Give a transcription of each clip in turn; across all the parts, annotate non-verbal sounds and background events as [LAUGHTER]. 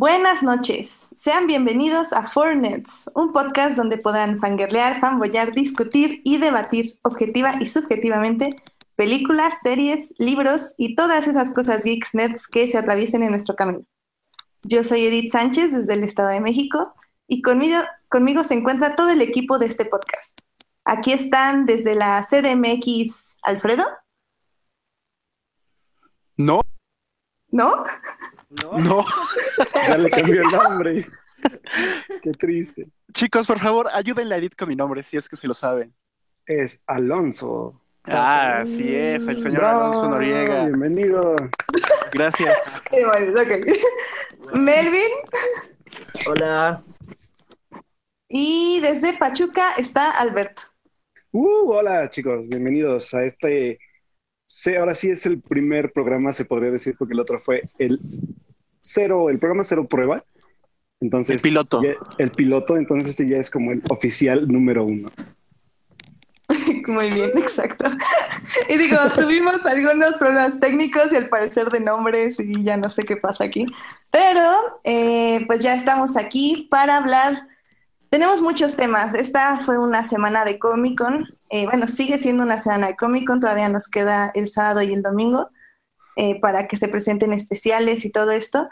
Buenas noches, sean bienvenidos a Four Nerds, un podcast donde podrán fangirlear, fanboyar, discutir y debatir objetiva y subjetivamente películas, series, libros y todas esas cosas geeks nerds que se atraviesen en nuestro camino. Yo soy Edith Sánchez desde el Estado de México y conmigo, conmigo se encuentra todo el equipo de este podcast. Aquí están desde la CDMX Alfredo. No. ¿No? No. [LAUGHS] Ya le cambió el nombre. Qué triste. Chicos, por favor, ayúdenle a Edith con mi nombre, si es que se lo saben. Es Alonso. Ah, así es, el señor Alonso Noriega. Bienvenido. Gracias. Melvin. Hola. Y desde Pachuca está Alberto. Uh, hola chicos, bienvenidos a este. Sí, ahora sí es el primer programa, se podría decir, porque el otro fue el cero, el programa cero prueba. Entonces, El piloto. ya- el piloto, entonces este ya es como el oficial número uno. [LAUGHS] Muy bien, exacto. Y digo, tuvimos algunos problemas técnicos y al parecer de nombres y ya no sé qué pasa aquí. Pero eh, pues ya estamos aquí para hablar. Tenemos muchos temas. Esta fue una semana de Comic Con. Eh, bueno, sigue siendo una semana de Comic Con. Todavía nos queda el sábado y el domingo eh, para que se presenten especiales y todo esto.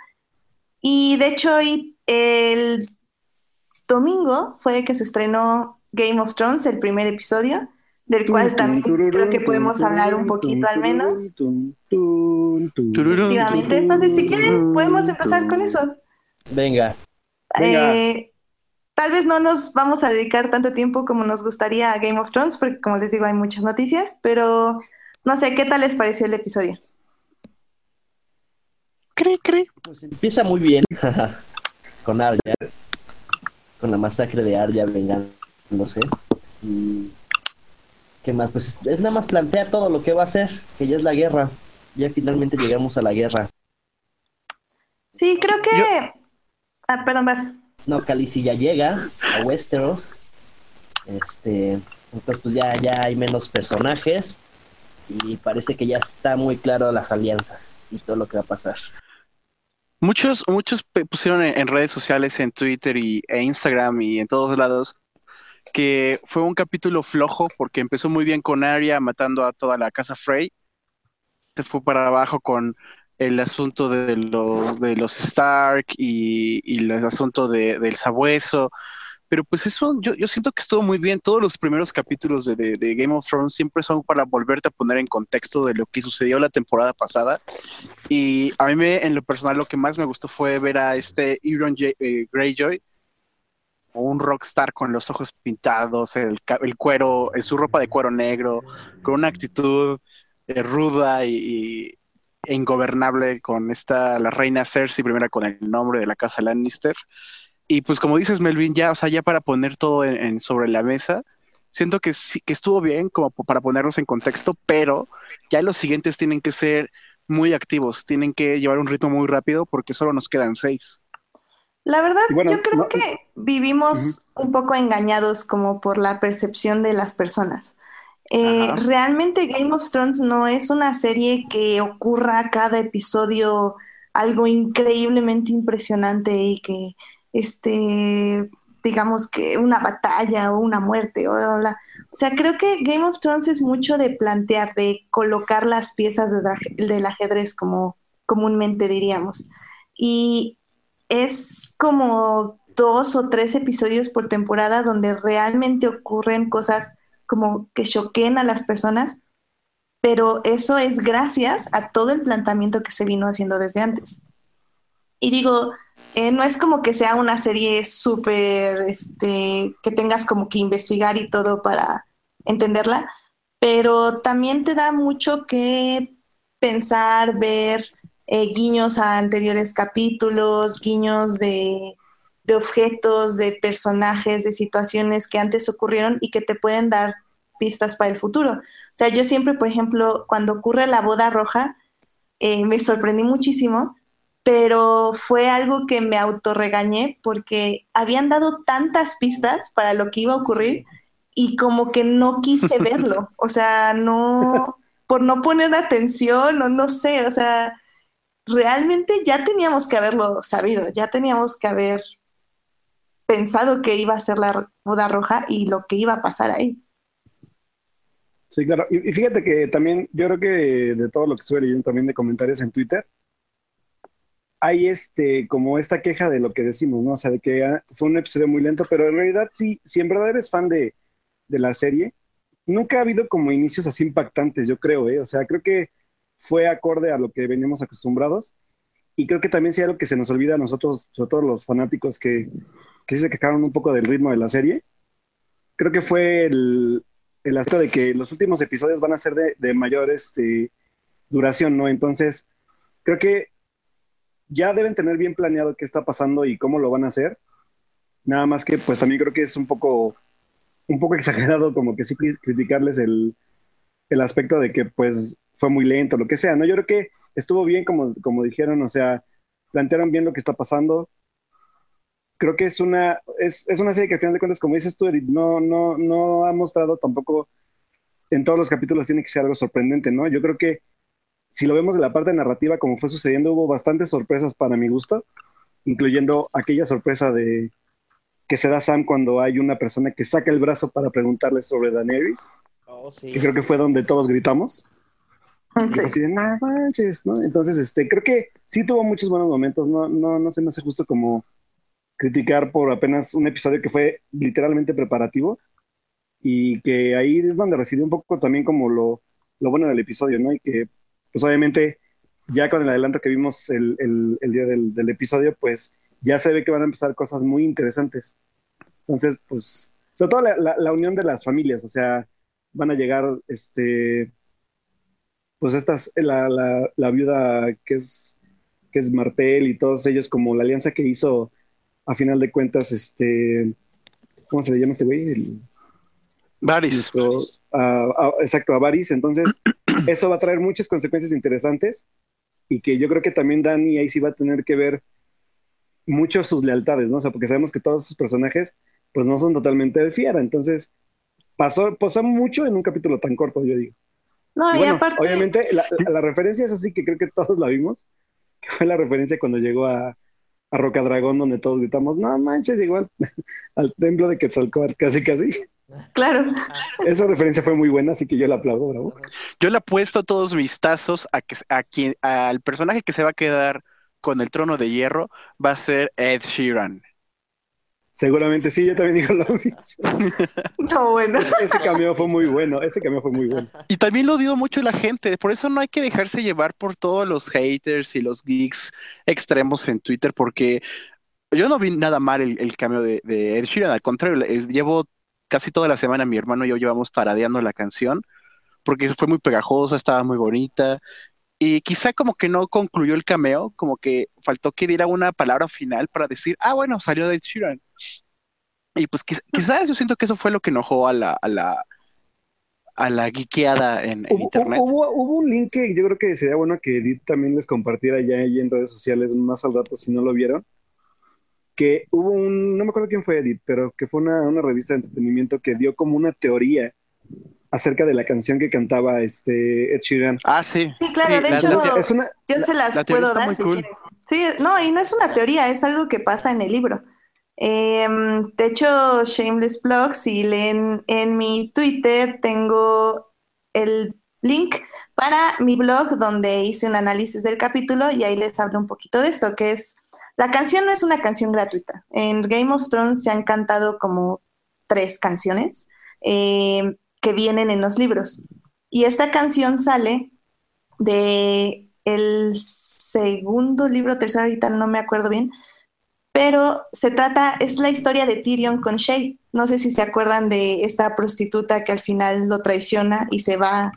Y de hecho, hoy, el domingo fue que se estronó Game of Thrones, el primer episodio, del cual también creo que podemos hablar un poquito al menos. Efectivamente. Entonces, si quieren, podemos empezar con eso. Venga. Venga. Eh, tal vez no nos vamos a dedicar tanto tiempo como nos gustaría a Game of Thrones, porque como les digo, hay muchas noticias, pero no sé, ¿qué tal les pareció el episodio? Cri, cri. Pues empieza muy bien [LAUGHS] con Arya. Con la masacre de Arya vengándose. Y ¿Qué más? Pues es nada más plantea todo lo que va a hacer, que ya es la guerra. Ya finalmente llegamos a la guerra. Sí, creo que... Ah, perdón, vas. No, Khaleesi ya llega a Westeros. Este, entonces pues ya, ya hay menos personajes y parece que ya está muy claro las alianzas y todo lo que va a pasar. Muchos, muchos pusieron en, en redes sociales, en Twitter y, e Instagram y en todos lados, que fue un capítulo flojo porque empezó muy bien con Arya matando a toda la casa Frey. Se fue para abajo con el asunto de los, de los Stark y, y el asunto de- del sabueso. Pero pues eso, yo, yo siento que estuvo muy bien. Todos los primeros capítulos de, de- Game of Thrones siempre son para volverte a poner en contexto de lo que sucedió la temporada pasada. Y a mí me, en lo personal lo que más me gustó fue ver a este Euron J- eh, Greyjoy, un rockstar con los ojos pintados, el, el cuero, en su ropa de cuero negro, con una actitud eh, ruda y, ingobernable con esta, la reina Cersei, primera con el nombre de la casa Lannister. Y pues como dices, Melvin, ya, o sea, ya para poner todo en, en- sobre la mesa, siento que sí, que estuvo bien como para ponernos en contexto, pero ya los siguientes tienen que ser muy activos, tienen que llevar un ritmo muy rápido porque solo nos quedan seis. La verdad, bueno, yo creo no- que vivimos un poco engañados como por la percepción de las personas. Eh, realmente Game of Thrones no es una serie que ocurra cada episodio algo increíblemente impresionante y que, este, digamos que una batalla o una muerte o bla. O sea, creo que Game of Thrones es mucho de plantear, de colocar las piezas de del ajedrez como comúnmente diríamos. Y es como dos o tres episodios por temporada donde realmente ocurren cosas como que choqueen a las personas, pero eso es gracias a todo el planteamiento que se vino haciendo desde antes. Y digo, eh, no es como que sea una serie súper, este, que tengas como que investigar y todo para entenderla, pero también te da mucho que pensar, ver eh, guiños a anteriores capítulos, guiños de, de objetos, de personajes, de situaciones que antes ocurrieron y que te pueden dar pistas para el futuro. O sea, yo siempre, por ejemplo, cuando ocurre la boda roja, eh, me sorprendí muchísimo, pero fue algo que me autorregañé porque habían dado tantas pistas para lo que iba a ocurrir y como que no quise [LAUGHS] verlo. O sea, no, por no poner atención o no sé, o sea, realmente ya teníamos que haberlo sabido, ya teníamos que haber pensado que iba a ser la boda roja y lo que iba a pasar ahí. Sí, claro. Y, fíjate que también, yo creo que de todo lo que estuve leyendo también de comentarios en Twitter, hay este, como esta queja de lo que decimos, ¿no? O sea, de que ah, fue un episodio muy lento, pero en realidad sí, si en verdad eres fan de, de la serie, nunca ha habido como inicios así impactantes, yo creo, ¿eh? O sea, creo que fue acorde a lo que veníamos acostumbrados. Y creo que también sí algo que se nos olvida a nosotros, sobre todo los fanáticos que, que sí se quejaron un poco del ritmo de la serie. Creo que fue el, el aspecto de que los últimos episodios van a ser de, de mayor este, duración, ¿no? Entonces, creo que ya deben tener bien planeado qué está pasando y cómo lo van a hacer. Nada más que, pues también creo que es un poco, un poco [LAUGHS] exagerado como que sí criticarles el, el aspecto de que pues fue muy lento, lo que sea, ¿no? Yo creo que estuvo bien como, como dijeron, o sea, plantearon bien lo que está pasando. Creo que es una, es, es una serie que al final de cuentas, como dices tú, Edith, no, no, no ha mostrado tampoco en todos los capítulos tiene que ser algo sorprendente, ¿no? Yo creo que si lo vemos de la parte narrativa, como fue sucediendo, hubo bastantes sorpresas para mi gusto, incluyendo aquella sorpresa de que se da Sam cuando hay una persona que saca el brazo para preguntarle sobre Daenerys. Oh, que creo que fue donde todos gritamos. Así de, manches, ¿no? Entonces, este, creo que sí tuvo muchos buenos momentos, no, no, no se me hace justo como criticar por apenas un episodio que fue literalmente preparativo y que ahí es donde residió un poco también como lo, lo bueno del episodio, ¿no? Y que, pues obviamente, ya con el adelanto que vimos el, el, el día del, del, episodio, pues ya se ve que van a empezar cosas muy interesantes. Entonces, pues, sobre todo la, la, la unión de las familias, o sea, van a llegar, este, pues estas, la, la, la viuda que es, que es Martel y todos ellos, como la alianza que hizo a final de cuentas, este, ¿cómo se le llama este güey? El, Varys. exacto, a Varys. Entonces, [CLEARS THROAT] eso va a traer muchas consecuencias interesantes y que yo creo que también Dani ahí sí va a tener que ver mucho sus lealtades, ¿no? O sea, porque sabemos que todos sus personajes, pues no son totalmente de fiera. Entonces, pasó, pasó mucho en un capítulo tan corto, yo digo. No, y, aparte... Obviamente, la, la, referencia es así que creo que todos la vimos, que fue la referencia cuando llegó a, a Rocadragón, donde todos gritamos, no manches, igual [LAUGHS] al templo de Quetzalcóatl, casi, casi. Claro. Esa referencia fue muy buena, así que yo la aplaudo, bravo. Yo le apuesto todos mis tazos a que a quien, al personaje que se va a quedar con el trono de hierro va a ser Ed Sheeran. Seguramente sí, yo también digo lo [LAUGHS] mismo. [LAUGHS] No, bueno. Ese cambio fue muy bueno, ese cambio fue muy bueno. Y también lo dio mucho la gente, por eso no hay que dejarse llevar por todos los haters y los geeks extremos en Twitter, porque yo no vi nada mal el, el cambio de, de Ed Sheeran, al contrario, llevo casi toda la semana mi hermano y yo llevamos taradeando la canción, porque fue muy pegajosa, estaba muy bonita, y quizá como que no concluyó el cameo, como que faltó que diera una palabra final para decir, ah, bueno, salió de Sheeran. Y pues quizás yo siento que eso fue lo que enojó a la, a la, a la geekeada en, en hubo, internet. Hubo, hubo, un link que yo creo que sería bueno que Edith también les compartiera ya ahí en redes sociales más al rato si no lo vieron. Que hubo un, no me acuerdo quién fue Edith, pero que fue una, una revista de entretenimiento que dio como una teoría acerca de la canción que cantaba este Ed Sheeran. Ah, sí. Sí, claro, Sí, de la- hecho, la- Es una, yo se las la puedo está dar muy si cool. quieren. Sí, no, y no es una teoría, es algo que pasa en el libro. Em, de hecho, Shameless Blog, si leen en mi Twitter, tengo el link para mi blog donde hice un análisis del capítulo y ahí les hablo un poquito de esto, que es, la canción no es una canción gratuita. En Game of Thrones se han cantado como tres canciones eh, que vienen en los libros. Y esta canción sale de el segundo libro, tercero, ahorita no me acuerdo bien, pero se trata, es la historia de Tyrion con Shay. No sé si se acuerdan de esta prostituta que al final lo traiciona y se va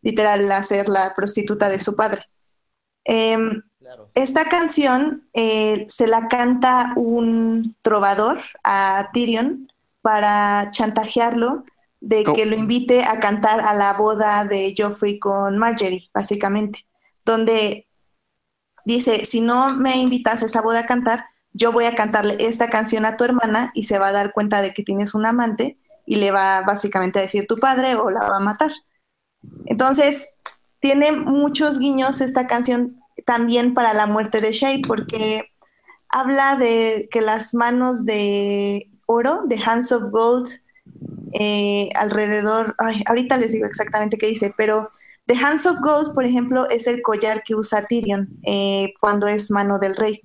literal a ser la prostituta de su padre. Em, Claro. esta canción eh, se la canta un trovador a Tyrion para chantajearlo de Oh. que lo invite a cantar a la boda de Joffrey con Marjorie, básicamente, donde dice, si no me invitas a esa boda a cantar, yo voy a cantarle esta canción a tu hermana y se va a dar cuenta de que tienes un amante y le va básicamente a decir tu padre o la va a matar. Entonces, tiene muchos guiños esta canción también para la muerte de Shay, porque habla de que las manos de oro, de Hands of Gold, eh, alrededor, ahorita les digo exactamente qué dice, pero The Hands of Gold, por ejemplo, es el collar que usa Tyrion eh, cuando es mano del rey.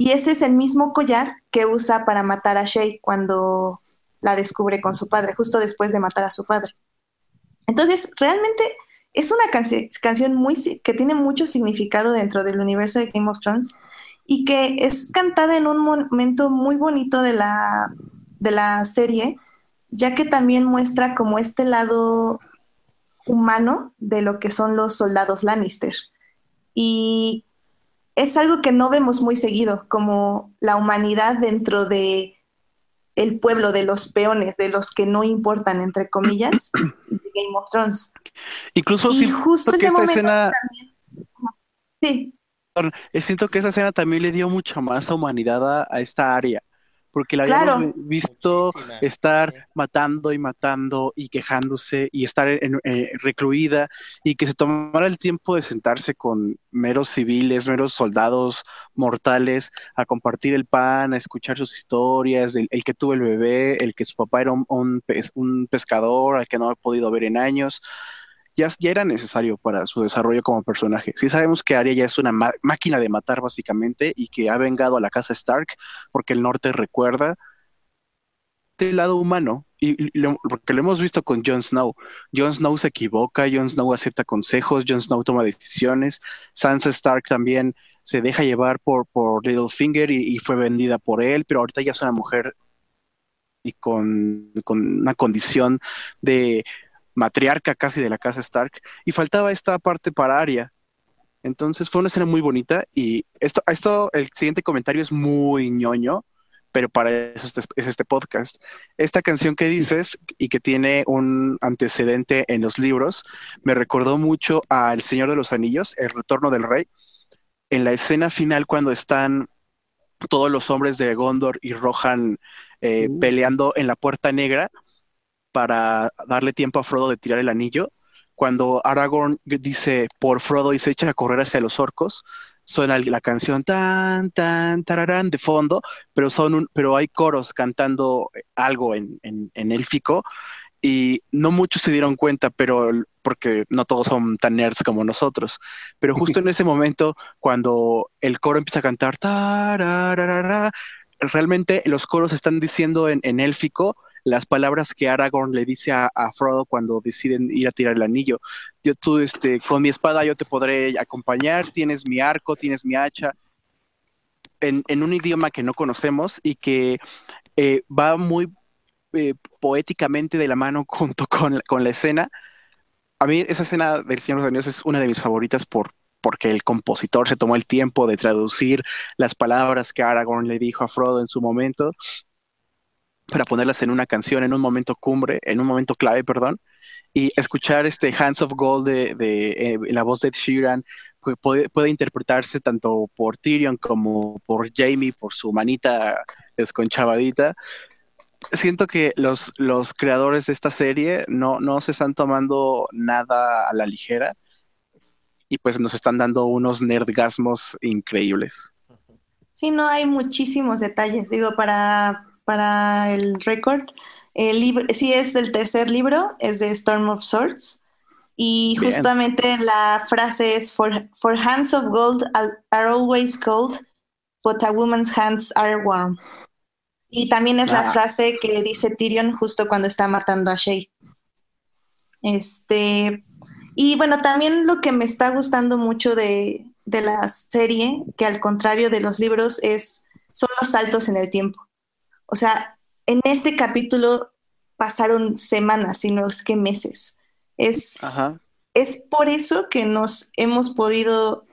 Y ese es el mismo collar que usa para matar a Shay cuando la descubre con su padre, justo después de matar a su padre. Entonces, realmente es una canción muy, que tiene mucho significado dentro del universo de Game of Thrones y que es cantada en un momento muy bonito de la, de la serie, ya que también muestra como este lado humano de lo que son los soldados Lannister. Y es algo que no vemos muy seguido, como la humanidad dentro de el pueblo, de los peones, de los que no importan, entre comillas, [CLEARS THROAT] de Game of Thrones. Incluso y justo ese momento también... Sí. Eh, siento que esa escena también le dio mucha más humanidad a, esta área, porque la habíamos visto estar matando y matando y quejándose y estar eh, recluida y que se tomara el tiempo de sentarse con meros civiles, meros soldados mortales a compartir el pan, a escuchar sus historias, el, que tuvo el bebé, el que su papá era un, un pescador al que no ha podido ver en años ya, era necesario para su desarrollo como personaje. Sí sabemos que Arya ya es una máquina de matar básicamente y que ha vengado a la casa Stark porque el norte recuerda del lado humano y, porque lo hemos visto con Jon Snow. Jon Snow se equivoca, Jon Snow acepta consejos, Jon Snow toma decisiones, Sansa Stark también se deja llevar por, por Littlefinger y, fue vendida por él, pero ahorita ya es una mujer y con una condición de matriarca casi de la casa Stark, y faltaba esta parte para Arya. Entonces fue una escena muy bonita y esto, esto, el siguiente comentario es muy ñoño, pero para eso es este podcast. Esta canción que dices y que tiene un antecedente en los libros, me recordó mucho a El Señor de los Anillos, El Retorno del Rey, en la escena final cuando están todos los hombres de Gondor y Rohan eh, peleando en la Puerta Negra para darle tiempo a Frodo de tirar el anillo. Cuando Aragorn dice por Frodo y se echa a correr hacia los orcos, suena la canción tan, tan, tararán de fondo, pero, son un, pero hay coros cantando algo en, en, en élfico y no muchos se dieron cuenta, pero porque no todos son tan nerds como nosotros. Pero justo en [LAUGHS] ese momento, cuando el coro empieza a cantar, realmente los coros están diciendo en, en élfico las palabras que Aragorn le dice a, Frodo cuando deciden ir a tirar el anillo. Yo tú, este, con mi espada yo te podré acompañar, tienes mi arco, tienes mi hacha, en, un idioma que no conocemos y que eh, va muy eh, poéticamente de la mano [LAUGHS] junto con, con, la escena. A mí esa escena del Señor de los Anillos es una de mis favoritas por, porque el compositor se tomó el tiempo de traducir las palabras que Aragorn le dijo a Frodo en su momento para ponerlas en una canción, en un momento cumbre, en un momento clave, perdón, y escuchar este Hands of Gold de, eh, la voz de Sheeran puede, puede, interpretarse tanto por Tyrion como por Jamie, por su manita desconchavadita. Siento que los, los creadores de esta serie no, no se están tomando nada a la ligera y pues nos están dando unos nerdgasmos increíbles. Sí, no hay muchísimos detalles. Digo, para para el récord. El libro, sí es el tercer libro, es de Storm of Swords. Y justamente la frase es, for, for hands of gold are always cold, but a woman's hands are warm. Y también es la ah. frase que dice Tyrion justo cuando está matando a Shay. Este, y bueno, también lo que me está gustando mucho de, de la serie, que al contrario de los libros, es, son los saltos en el tiempo. O sea, en este capítulo pasaron semanas, sino es que meses. Es, es por eso que nos hemos podido,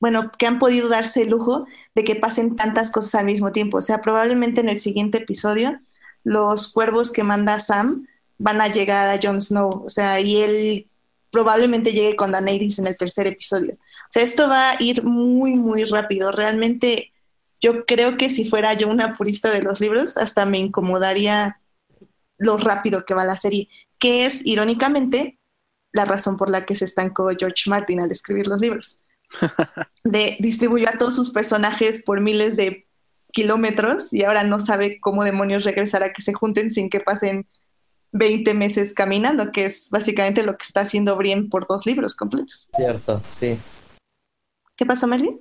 bueno, que han podido darse el lujo de que pasen tantas cosas al mismo tiempo. O sea, probablemente en el siguiente episodio, los cuervos que manda Sam van a llegar a Jon Snow. O sea, y él probablemente llegue con Daenerys en el tercer episodio. O sea, esto va a ir muy, muy rápido. Realmente yo creo que si fuera yo una purista de los libros, hasta me incomodaría lo rápido que va la serie, que es, irónicamente, la razón por la que se estancó George Martin al escribir los libros. [LAUGHS] de distribuyó a todos sus personajes por miles de kilómetros y ahora no sabe cómo demonios regresar a que se junten sin que pasen 20 meses caminando, que es básicamente lo que está haciendo Brienne por dos libros completos. Cierto, sí. ¿Qué pasó, Merlin?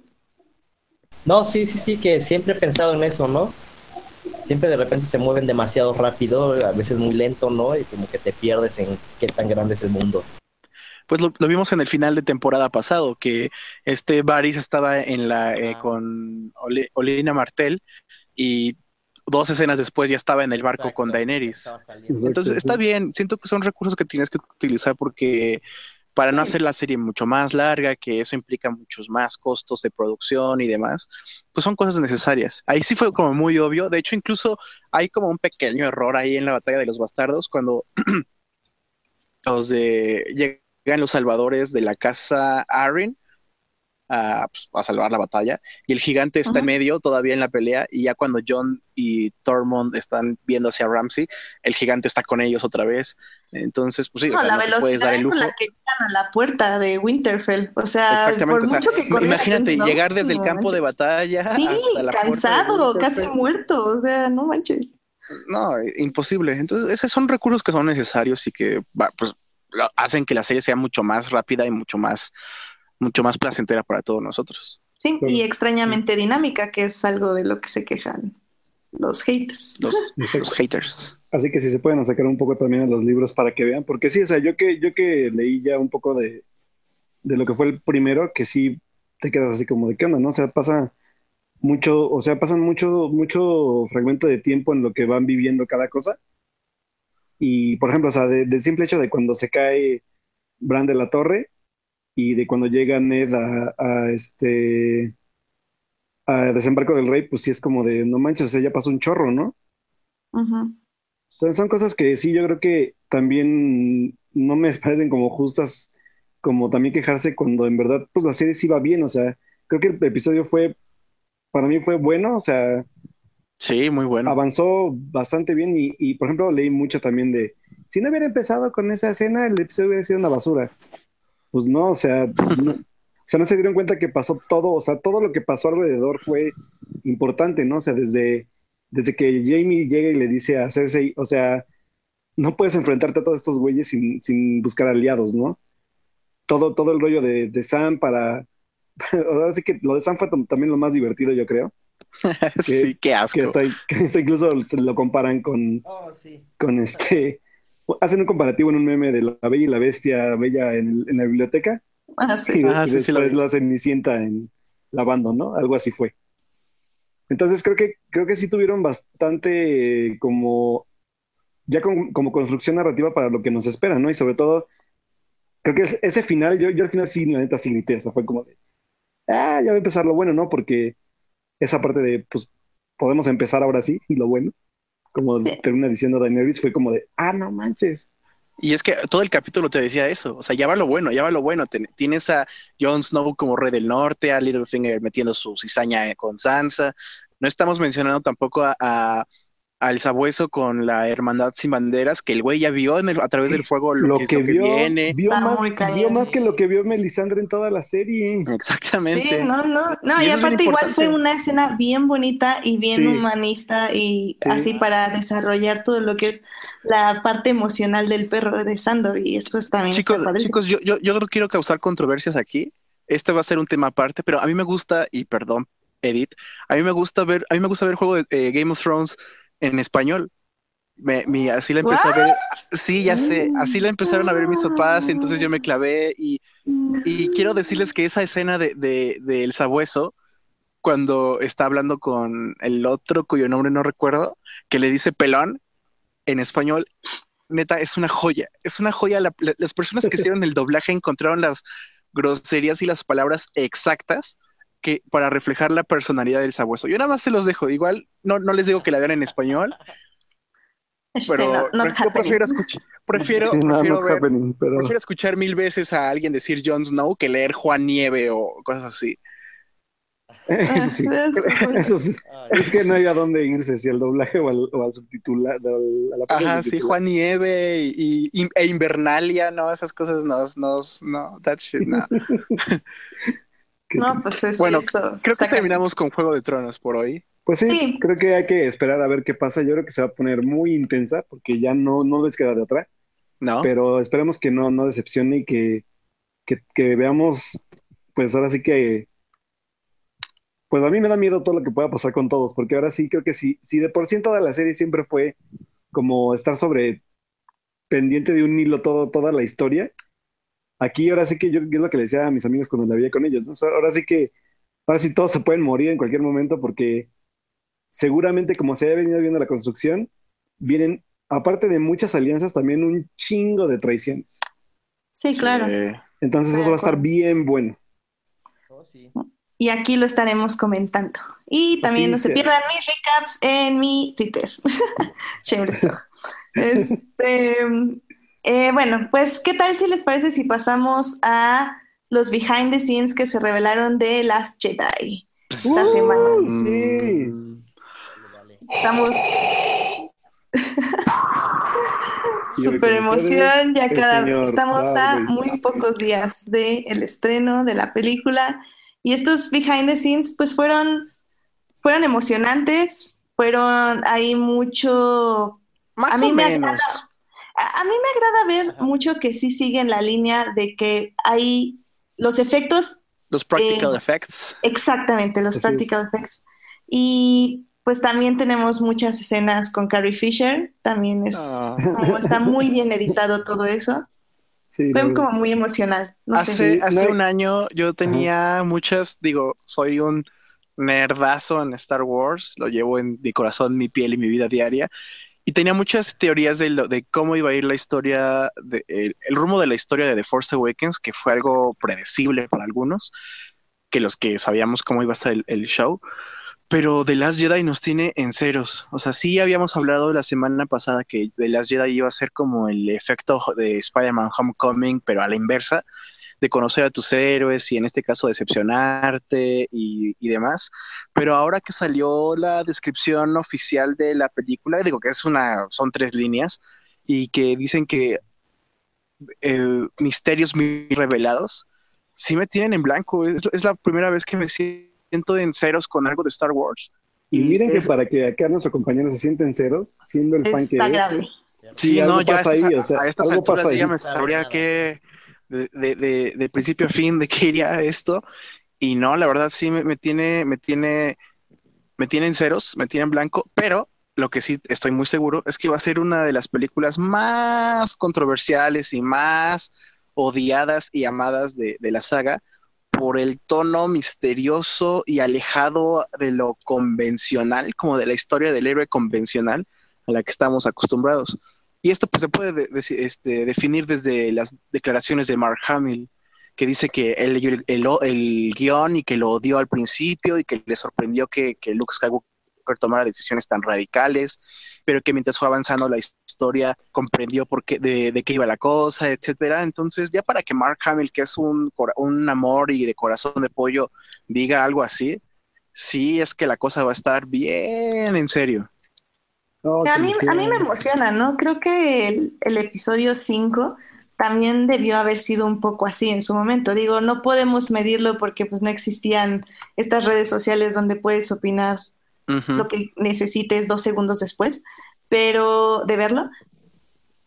No, sí, sí, sí, que siempre he pensado en eso, ¿no? Siempre de repente se mueven demasiado rápido, a veces muy lento, ¿no? Y como que te pierdes en qué tan grande es el mundo. Pues lo, lo vimos en el final de temporada pasado, que este Varys estaba en la eh, con Ole- Olenna Martel y dos escenas después ya estaba en el barco Exacto, con Daenerys. Entonces está bien, siento que son recursos que tienes que utilizar porque para no hacer la serie mucho más larga, que eso implica muchos más costos de producción y demás, pues son cosas necesarias. Ahí sí fue como muy obvio, de hecho incluso hay como un pequeño error ahí en la batalla de los bastardos cuando [CLEARS THROAT] los de llegan los salvadores de la casa Arryn a, pues, a salvar la batalla y el gigante está en medio todavía en la pelea y ya cuando John y Tormund están viendo hacia Ramsey, el gigante está con ellos otra vez. Entonces, pues sí, o No, sea, la no te puedes dar el velocidad con lujo. la que llegan a la puerta de Winterfell. O sea, por o sea, mucho que corriera Imagínate llegar desde el campo de batalla Sí, hasta la puerta de cansado, casi muerto. O sea, no manches. No, imposible. Entonces, esos son recursos que son necesarios y que pues hacen que la serie sea mucho más rápida y mucho más, mucho más placentera para todos nosotros. Sí, y extrañamente dinámica, que es algo de lo que se quejan los haters. Los, [LAUGHS] haters. Así que si se pueden sacar un poco también en los libros para que vean, porque sí, o sea, yo que, yo que leí ya un poco de, de lo que fue el primero, que sí te quedas así como de qué onda, ¿no? O sea, pasa mucho, o sea, pasan mucho, mucho fragmento de tiempo en lo que van viviendo cada cosa. Y, por ejemplo, o sea, de- del simple hecho de cuando se cae Bran de la torre y de cuando llega Ned a, a este a desembarco del rey, pues sí es como de, no manches, o sea, ya pasó un chorro, ¿no? Ujú. Entonces son cosas que sí, yo creo que también no me [LAUGHS] parecen como justas, como también quejarse cuando en verdad, pues la serie sí va bien, o sea, creo que el episodio fue, para mí fue bueno, o sea, Sí, muy bueno. avanzó bastante bien y, y, por ejemplo, leí mucho también de, si no hubiera empezado con esa escena, el episodio hubiera sido una basura. Pues no, o sea, no, o sea, no se dieron cuenta que pasó todo, o sea, todo lo que pasó alrededor fue importante, ¿no? O sea, desde, desde que Jamie llega y le dice a Cersei, o sea, no puedes enfrentarte a todos estos güeyes sin, sin buscar aliados, ¿no? Todo, todo el rollo de, de Sam para... [LAUGHS] O sea, así que lo de Sam fue tam- también lo más divertido, yo creo. [LAUGHS] sí, qué asco. Que hasta, que hasta incluso se lo comparan con, Oh, sí. con este... Hacen un comparativo en un meme de la Bella y la Bestia Bella en, en la biblioteca Ah, y, sí. de- Ah, y sí, sí después vi. la Cenicienta en lavando, ¿no? Algo así fue. Entonces creo que creo que sí tuvieron bastante eh, como ya con- como construcción narrativa para lo que nos espera, ¿no? Y sobre todo creo que ese final yo yo al final sí la neta sí grité, o sea, fue como de ah, ya va a empezar lo bueno, ¿no? Porque esa parte de pues podemos empezar ahora sí y lo bueno, como Sí. termina diciendo Daenerys fue como de ah, no manches. Y es que todo el capítulo te decía eso, o sea, ya va lo bueno, ya va lo bueno. Ten- tienes a Jon Snow como rey del norte, a Littlefinger metiendo su cizaña con Sansa. No estamos mencionando tampoco a, a- al sabueso con la hermandad sin banderas, que el güey ya vio en el- a través del fuego lo, Lo que, que lo que vio, viene. vio más, vio más que lo que vio Melisandre en toda la serie. Exactamente. Sí, no, no, no, Y aparte igual fue una escena bien bonita y bien Sí. humanista y Sí. así para desarrollar todo lo que es la parte emocional del perro de Sandor y esto es también Chicos, está chicos, yo, yo, yo no quiero causar controversias aquí. Este va a ser un tema aparte, pero a mí me gusta, y perdón, Edith, a mí me gusta ver, a mí me gusta ver juego de eh, Game of Thrones en español. Me, mi- así la empecé a ver. Sí, ya sé, así la empezaron a ver mis papás, y entonces yo me clavé y, y quiero decirles que esa escena de, de, del sabueso, cuando está hablando con el otro cuyo nombre no recuerdo, que le dice pelón en español, neta, es una joya. Es una joya. La- la- las personas que hicieron el doblaje encontraron las groserías y las palabras exactas que para reflejar la personalidad del sabueso. Yo nada más se los dejo. Igual no, no les digo que la vean en español, [LAUGHS] pero no- yo prefiero escuchar, prefiero, Sí, no, prefiero not ver- happening, pero prefiero escuchar mil veces a alguien decir Jon Snow que leer Juan Nieve o cosas así. [LAUGHS] eso sí. Ah, [LAUGHS] eso, sí. Es que no hay a dónde irse, si al doblaje o al, o al subtitular, al- a la parte Ajá, sí. Juan Nieve y, y- e Invernalia, no, esas cosas no, no, no, that shit, no. No, pues es Bueno, eso. Creo que terminamos con Juego de Tronos por hoy. Pues sí, Sí. creo que hay que esperar a ver qué pasa. Yo creo que se va a poner muy intensa porque ya no, no les queda de otra. ¿No? Pero esperemos que no, no decepcione y que, que, que veamos, pues ahora sí que, pues a mí me da miedo todo lo que pueda pasar con todos, porque ahora sí creo que si, si de por sí en toda la serie siempre fue como estar sobre pendiente de un hilo todo, toda la historia, aquí ahora sí que yo, yo es lo que le decía a mis amigos cuando la veía con ellos, ¿no? O sea, ahora sí que, ahora sí todos se pueden morir en cualquier momento porque seguramente como se ha venido viendo la construcción, vienen, aparte de muchas alianzas, también un chingo de traiciones. Sí, claro. Sí. Entonces eso va a estar bien bueno. Oh, sí. Y aquí lo estaremos comentando. Y también no se pierdan mis recaps en mi Twitter. [LAUGHS] [LAUGHS] Este, eh, bueno, pues, ¿qué tal si les parece si pasamos a los behind the scenes que se revelaron de Last Jedi? Esta Uh, semana. sí. Estamos [LAUGHS] ustedes, emoción, ya cada señor estamos a muy pocos días del estreno de la película y estos behind the scenes pues fueron fueron emocionantes, fueron hay mucho Más A mí o me menos. agrada. A, a mí me agrada ver Ajá. mucho que sí siguen la línea de que hay los efectos Los practical Eh, effects. Exactamente, los Así practical es. effects. Y pues también tenemos muchas escenas con Carrie Fisher, también es Ah. como está muy bien editado todo eso. Sí, Fue como muy emocional, no. Hace, no un año yo tenía muchas, digo, soy un nerdazo en Star Wars, lo llevo en mi corazón, mi piel y mi vida diaria, y tenía muchas teorías de, lo, de cómo iba a ir la historia, de, el, rumbo de la historia de The Force Awakens, que fue algo predecible para algunos, que los que sabíamos cómo iba a estar el, el show, pero The Last Jedi nos tiene en ceros. O sea, sí habíamos hablado la semana pasada que The Last Jedi iba a ser como el efecto de Spider-Man Homecoming, pero a la inversa, de conocer a tus héroes y en este caso decepcionarte y, y demás. Pero ahora que salió la descripción oficial de la película, digo que es una, son tres líneas, y que dicen que eh, misterios muy revelados, sí me tienen en blanco. Es, es la primera vez que me siento en ceros con algo de Star Wars. Y miren que para que acá nuestros compañeros se sienten ceros, siendo el fan que Está es, grave. Sí, Sí, no, algo ya a estas, ahí, o sea, a estas algo alturas pasa yo ya ahí. me sabría que de, de, de, principio a fin de qué iría esto. Y no, la verdad sí me, me tiene, me tiene, me tiene en ceros, me tiene en blanco, pero lo que sí estoy muy seguro es que va a ser una de las películas más controversiales y más odiadas y amadas de, de la saga por el tono misterioso y alejado de lo convencional, como de la historia del héroe convencional a la que estamos acostumbrados. Y esto pues se puede de, de, este, definir desde las declaraciones de Mark Hamill, que dice que él leyó el, el, el, guion y que lo odió al principio y que le sorprendió que, que Luke Skywalker tomara decisiones tan radicales, pero que mientras fue avanzando la historia comprendió por qué, de, de qué iba la cosa, etcétera. Entonces, ya para que Mark Hamill, que es un, un amor y de corazón de pollo, diga algo así, sí es que la cosa va a estar bien en serio. Oh, a, mí, a mí me emociona, ¿no? Creo que el, el episodio 5 también debió haber sido un poco así en su momento. Digo, no podemos medirlo porque pues no existían estas redes sociales donde puedes opinar uh -huh. lo que necesites dos segundos después, pero de verlo.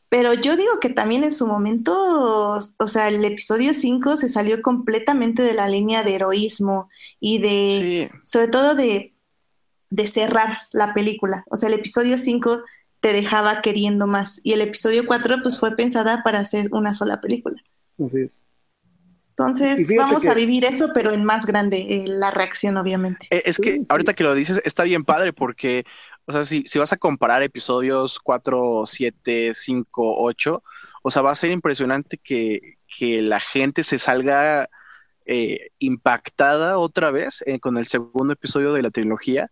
Pero yo digo que también en su momento, o sea, el episodio 5 se salió completamente de la línea de heroísmo y de, sí. sobre todo de, de cerrar la película. O sea, el episodio 5 te dejaba queriendo más. Y el episodio 4 pues fue pensada para hacer una sola película. Así es. Entonces vamos que... a vivir eso, pero en más grande, eh, la reacción obviamente. Es que sí, sí. ahorita que lo dices está bien padre porque, o sea, si, si vas a comparar episodios 4, 7, 5, 8, o sea, va a ser impresionante que, que la gente se salga eh, impactada otra vez eh, con el segundo episodio de la trilogía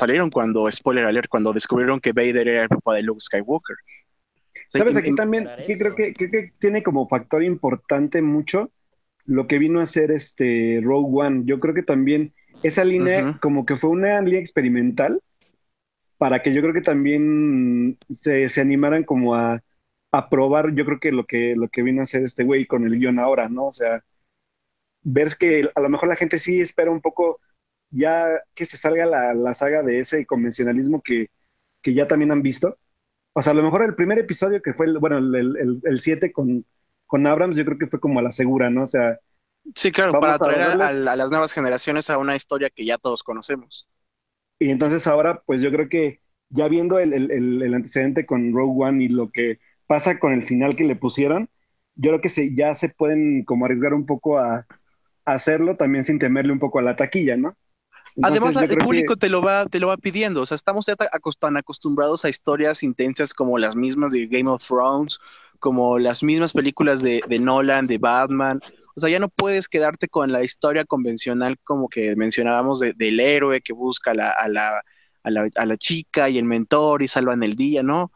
salieron cuando, spoiler alert, cuando descubrieron que Vader era el papá de Luke Skywalker. Sabes, aquí también que creo que, creo que tiene como factor importante mucho lo que vino a ser este Rogue One. Yo creo que también esa línea uh -huh. como que fue una línea experimental para que yo creo que también se, se animaran como a, a, probar, yo creo que lo que lo que vino a hacer este güey con el guion ahora, ¿no? O sea, ver que a lo mejor la gente sí espera un poco ya que se salga la, la saga de ese convencionalismo que, que, ya también han visto. O sea, a lo mejor el primer episodio que fue, el, bueno, el 7 con, con Abrams, yo creo que fue como a la segura, ¿no? O sea... Sí, claro, para atraer a, a, las nuevas generaciones a una historia que ya todos conocemos. Y entonces ahora, pues yo creo que ya viendo el, el, el antecedente con Rogue One y lo que pasa con el final que le pusieron, yo creo que se, ya se pueden como arriesgar un poco a, a hacerlo también sin temerle un poco a la taquilla, ¿no? Además, el público te, lo va, te lo va pidiendo. O sea, estamos ya tan acostumbrados a historias intensas como las mismas de Game of Thrones, como las mismas películas de, de, Nolan, de Batman. O sea, ya no puedes quedarte con la historia convencional como que mencionábamos de, del héroe que busca a la, a, la, a, la, a la chica y el mentor y salvan el día, ¿no?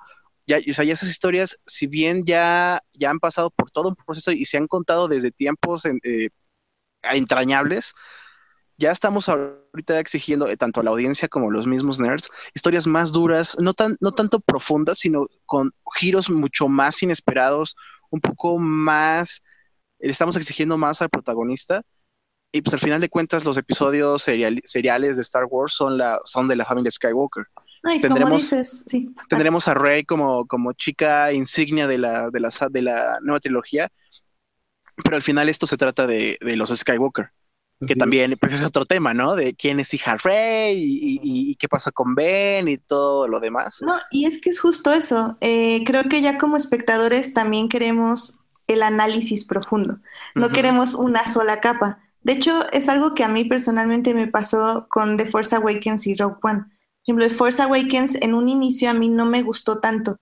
Ya, o sea, ya esas historias, si bien ya, ya han pasado por todo un proceso y se han contado desde tiempos eh, entrañables, ya estamos ahorita exigiendo eh, tanto a la audiencia como a los mismos nerds historias más duras, no, tan, no tanto profundas, sino con giros mucho más inesperados, un poco más, le estamos exigiendo más al protagonista. Y pues al final de cuentas los episodios seriales de Star Wars son, la, son de la familia Skywalker. Ay, tendremos, como dices, sí. Tendremos a Rey como, como chica insignia de la, de, la, de la nueva trilogía, pero al final esto se trata de, de los Skywalker que también es. Pues, es otro tema, ¿no? De quién es hija Rey y, qué pasa con Ben y todo lo demás. No, y es que es justo eso. Eh, creo que ya como espectadores también queremos el análisis profundo. No queremos una sola capa. De hecho, es algo que a mí personalmente me pasó con The Force Awakens y Rogue One. Por ejemplo, The Force Awakens en un inicio a mí no me gustó tanto.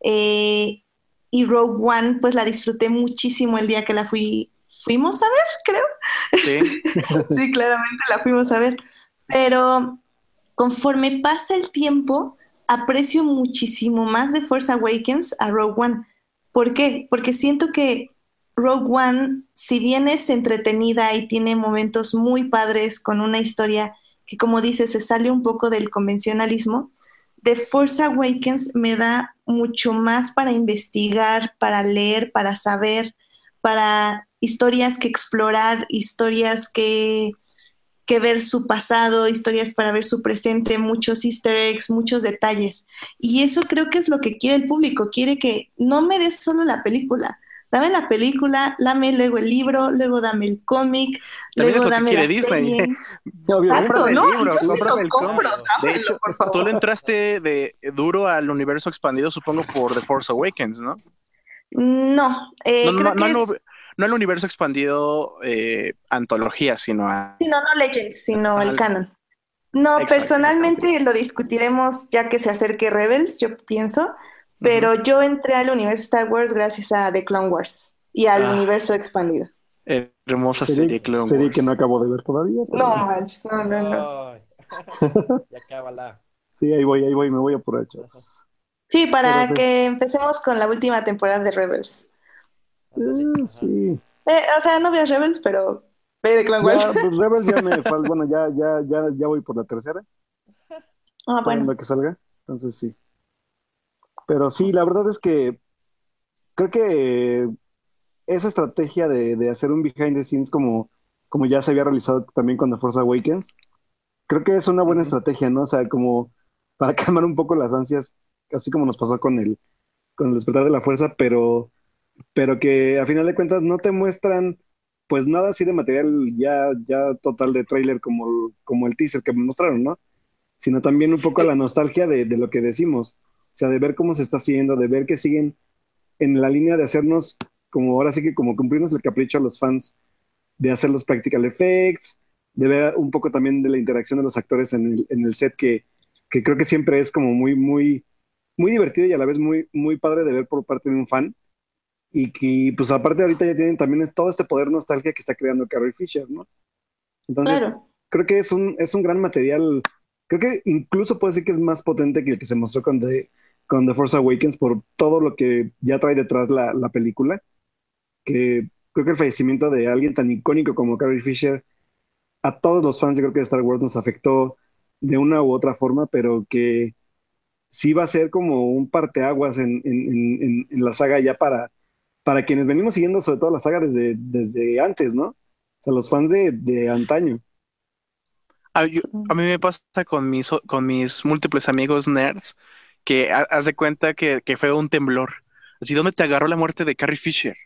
Eh, y Rogue One, pues la disfruté muchísimo el día que la fui fuimos a ver, creo. Sí. [LAUGHS] sí, claramente la fuimos a ver. Pero conforme pasa el tiempo, aprecio muchísimo más de Force Awakens a Rogue One. ¿Por qué? Porque siento que Rogue One, si bien es entretenida y tiene momentos muy padres con una historia que, como dices, se sale un poco del convencionalismo, The Force Awakens me da mucho más para investigar, para leer, para saber, para historias que explorar, historias que, que ver su pasado, historias para ver su presente, muchos easter eggs, muchos detalles. Y eso creo que es lo que quiere el público, quiere que no me des solo la película, dame la película, dame luego el libro, luego dame el cómic, luego dame la Disney. serie. [LAUGHS] Exacto, ¿no? Libro, yo sí lo compro, dámelo, por favor. Tú le entraste de duro al universo expandido, supongo, por The Force Awakens, ¿no? No, eh, no, creo que no, es no el universo expandido eh, antología, sino a... Sí, no, no Legends, sino el canon. No, personalmente lo discutiremos ya que se acerque Rebels, yo pienso, pero yo entré al universo Star Wars gracias a The Clone Wars y al ah. universo expandido. hermosa serie, Clone Wars. Serie que no acabo de ver todavía. No manches, no, no, no. [LAUGHS] ya acábala. Sí, ahí voy, ahí voy, me voy a aprovechar. Sí, para que empecemos con la última temporada de Rebels. Eh, sí. Eh, o sea, no veas Rebels, pero ve de Clone Wars. pues Rebels ya me [LAUGHS] falta, bueno, ya, ya, ya, ya voy por la tercera. Ah, bueno. que salga, entonces sí. Pero sí, la verdad es que creo que esa estrategia de, de hacer un behind the scenes como, como ya se había realizado también con The Force Awakens, creo que es una buena estrategia, ¿no? O sea, como para [LAUGHS] calmar un poco las ansias, así como nos pasó con el, con el despertar de la fuerza, pero pero que a final de cuentas no te muestran pues nada así de material ya, ya total de trailer como, como el teaser que me mostraron, ¿no? Sino también un poco la nostalgia de, de, lo que decimos, o sea, de ver cómo se está haciendo, de ver que siguen en la línea de hacernos, como ahora sí que como cumplirnos el capricho a los fans, de hacer los practical effects, de ver un poco también de la interacción de los actores en el, en el set, que, que creo que siempre es como muy, muy, muy divertido y a la vez muy, muy padre de ver por parte de un fan y que pues aparte ahorita ya tienen también todo este poder nostalgia que está creando Carrie Fisher, ¿no? Entonces, creo que es un, es un gran material, creo que incluso puede ser que es más potente que el que se mostró con The, con The Force Awakens por todo lo que ya trae detrás la, la película, que creo que el fallecimiento de alguien tan icónico como Carrie Fisher a todos los fans, yo creo que de Star Wars nos afectó de una u otra forma, pero que sí va a ser como un parteaguas en, en, en, en la saga ya para, para quienes venimos siguiendo sobre todo la saga desde, desde antes, ¿no? O sea, los fans de, de antaño. A, mí me pasa con mis, con mis múltiples amigos nerds que ha- haz de cuenta que, que fue un temblor. Así, ¿dónde te agarró la muerte de Carrie Fisher?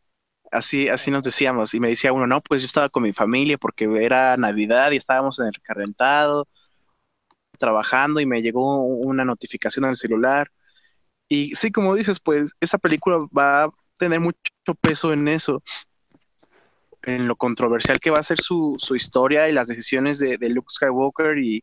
Así, así nos decíamos. Y me decía uno, no, pues yo estaba con mi familia porque era Navidad y estábamos en el recalentado, trabajando y me llegó una notificación el celular. Y sí, como dices, pues esa película va tener mucho peso en eso, en lo controversial que va a ser su, su historia y las decisiones de, Luke Skywalker y,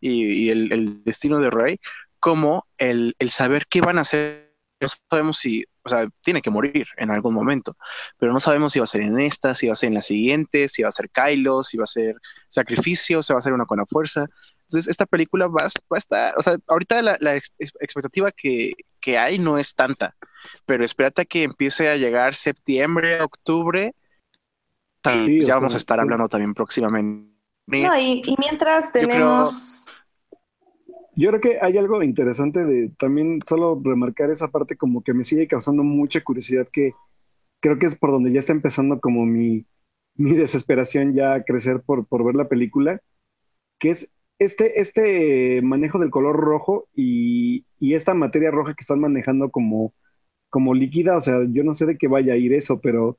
y- el, destino de Rey, como el, el saber qué van a hacer. No sabemos si, o sea, tiene que morir en algún momento, pero no sabemos si va a ser en esta, si va a ser en la siguiente, si va a ser Kylo, si va a ser sacrificio, si va a ser una con la fuerza. Entonces, esta película va, a- estar, o sea, ahorita la, la ex- expectativa que, que hay no es tanta, pero espérate a que empiece a llegar septiembre, octubre, y Sí, o ya vamos sea, a estar sí. hablando también próximamente. No, y, y mientras creo- tenemos... Yo creo que hay algo interesante de también solo remarcar esa parte como que me sigue causando mucha curiosidad que creo que es por donde ya está empezando como mi, mi desesperación ya a crecer por, por ver la película, que es este, este manejo del color rojo y, y esta materia roja que están manejando como, como líquida, o sea, yo no sé de qué vaya a ir eso, pero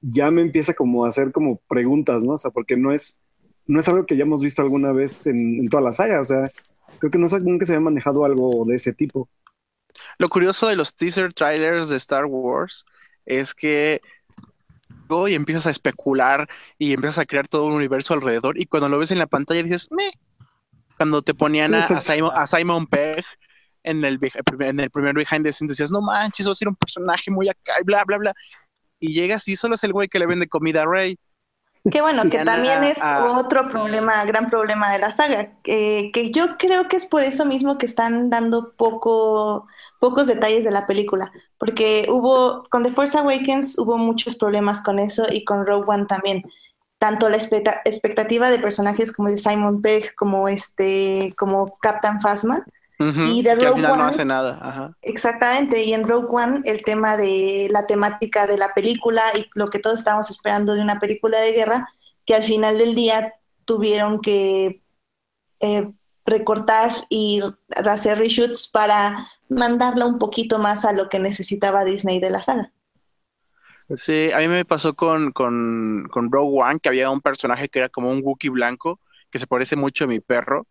ya me empieza como a hacer como preguntas, ¿no? O sea, porque no es, no es algo que hayamos visto alguna vez en, en toda la saga, o sea, creo que no sé, nunca se había manejado algo de ese tipo. Lo curioso de los teaser trailers de Star Wars es que y empiezas a especular y empiezas a crear todo un universo alrededor y cuando lo ves en la pantalla dices, me. Cuando te ponían Sí, a. Simon, a Simon Pegg en el, beh- en el primer behind the scenes decías, no manches, va a ser un personaje muy acá y bla, bla, bla. Y llegas y solo es el güey que le vende comida a Rey. Que bueno, que también es ah. otro problema, gran problema de la saga, eh, que yo creo que es por eso mismo que están dando poco, pocos detalles de la película, porque hubo, con The Force Awakens hubo muchos problemas con eso y con Rogue One también, tanto la expecta- expectativa de personajes como el de Simon Pegg, como este, como Captain Phasma, Y de que al Rogue final no One- hace nada. Ajá. Exactamente, y en Rogue One el tema de la temática de la película y lo que todos estábamos esperando de una película de guerra, que al final del día tuvieron que eh, recortar y hacer reshoots para mandarla un poquito más a lo que necesitaba Disney de la saga. Sí, a mí me pasó con, con, con Rogue One, que había un personaje que era como un Wookiee blanco, que se parece mucho a mi perro.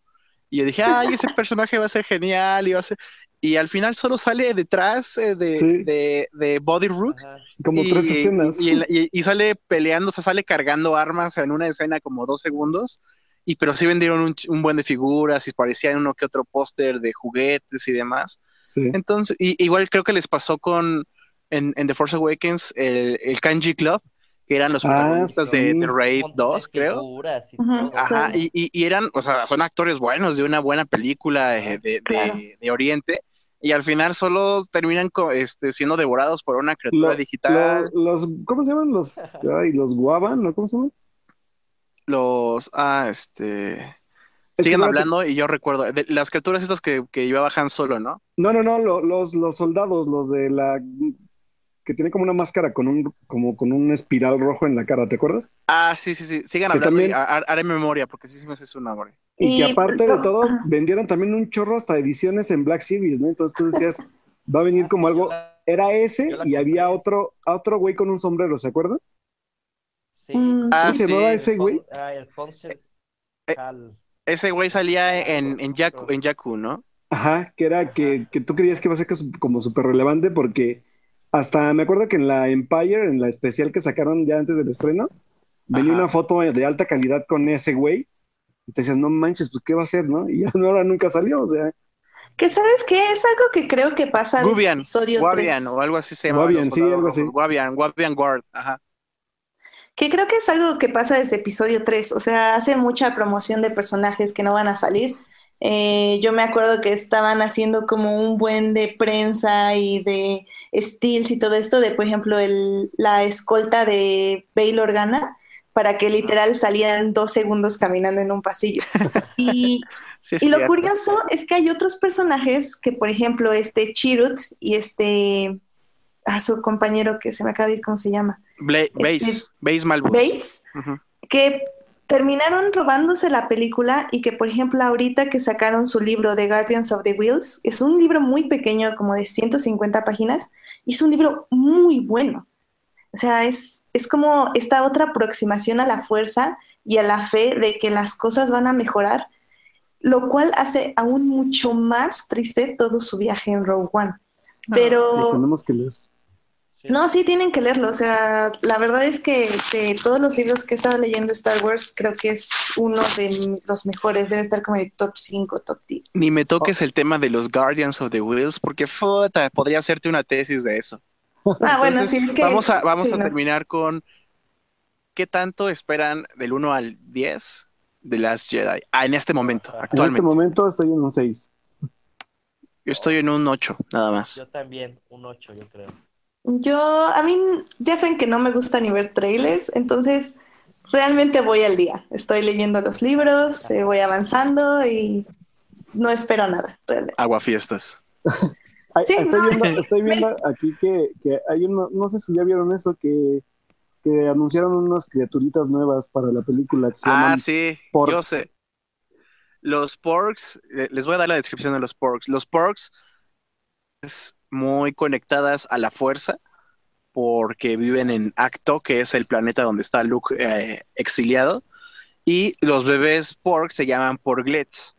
Y yo dije, ay, ese [LAUGHS] personaje va a ser genial, y va a ser... Y al final solo sale detrás eh, de, Sí. de, de Body Rook. Ajá. Como y, tres escenas. Y, y- y sale peleando, o sea, sale cargando armas en una escena como dos segundos. Y pero sí vendieron un, buen de figuras y parecía uno que otro póster de juguetes y demás. Sí. Entonces, y, igual creo que les pasó con en, en The Force Awakens el, el Kanji Club, que eran los Ah, protagonistas de, sí. de Raid de 2, creo. y todo. Ajá, y, y, y eran, o sea, son actores buenos de una buena película eh, de, de, Claro. de Oriente, y al final solo terminan co- este, siendo devorados por una criatura Lo- digital. lo- los, ¿cómo se llaman? Los, [LAUGHS] ay, los guaban, ¿no? ¿Cómo se llaman? Los, ah, este, Es siguen hablando y yo recuerdo, de, las criaturas estas que, que llevaba Han Solo, ¿no? No, no, no, lo- los, los soldados, los de la que tiene como una máscara con un, como con un espiral rojo en la cara, ¿te acuerdas? Ah, sí, sí, sí, sigan Que hablando también- ha- ha- haré memoria, porque sí, sí me hace su nombre. Y, que aparte de todo, vendieron también un chorro hasta ediciones en Black Series, ¿no? Entonces tú decías, va a venir como sí, algo, era ese y había otro, otro güey con un sombrero, ¿se acuerdan? Sí. Mm, Ah, ¿Cómo se sí. llamaba ese güey? ah, el Concert Eh, Hall. Ese güey salía en, en Yaku, en Yaku, ¿no? Ajá, que era que, que tú creías que iba a ser como súper relevante porque hasta me acuerdo que en la Empire, en la especial que sacaron ya antes del estreno, venía Ajá. una foto de alta calidad con ese güey. Y te decías, no manches, pues qué va a hacer, ¿no? [LAUGHS] Y ahora nunca salió, o sea, Que sabes qué, es algo que creo que pasa desde Gubian, episodio Guavian 3. o algo así se llama. Guavian, sí, algo así. Guavian, Guavian Guard, ajá. Que creo que es algo que pasa desde episodio 3, o sea, hacen mucha promoción de personajes que no van a salir. Eh, yo me acuerdo que estaban haciendo como un buen de prensa y de steals y todo esto, de por ejemplo el, la escolta de Bail Organa, para que literal salían dos segundos caminando en un pasillo. Y, [LAUGHS] Sí, y lo cierto. curioso es que hay otros personajes que, por ejemplo, este Chirrut y este, a su compañero que se me acaba de ir, ¿cómo se llama? Bla- Base, Este- Base Malbus. Base. Que terminaron robándose la película y que, por ejemplo, ahorita que sacaron su libro The Guardians of the Wheels, es un libro muy pequeño, como de 150 páginas, y es un libro muy bueno. O sea, es, es como esta otra aproximación a la fuerza y a la fe de que las cosas van a mejorar, lo cual hace aún mucho más triste todo su viaje en Rogue One. Pero... tenemos que leer. No, sí tienen que leerlo. O sea, la verdad es que de todos los libros que he estado leyendo Star Wars, creo que es uno de los mejores. Debe estar como en el top 5, top 10. Ni me toques el tema de los Guardians of the Wheels, porque puta, podría hacerte una tesis de eso. Ah, bueno, sí, es que. Vamos a, vamos sí, a no. terminar con. ¿Qué tanto esperan del 1 al 10 de Last Jedi? Ah, en este momento, En actualmente. este momento estoy en un 6. Yo estoy en un 8, nada más. Yo también, un 8, yo creo. Yo, a mí, ya saben que no me gusta ni ver trailers, entonces realmente voy al día. Estoy leyendo los libros, eh, voy avanzando y no espero nada, realmente. Aguafiestas. Ay, Sí, estoy, no, viendo, sí. estoy viendo aquí que, que hay uno, no sé si ya vieron eso, que, que anunciaron unas criaturitas nuevas para la película que se Ah, sí, porks. yo sé. Los porks, eh, les voy a dar la descripción de los porks. Los porks es muy conectadas a la fuerza porque viven en Acto, que es el planeta donde está Luke eh, exiliado. Y los bebés porks se llaman porglets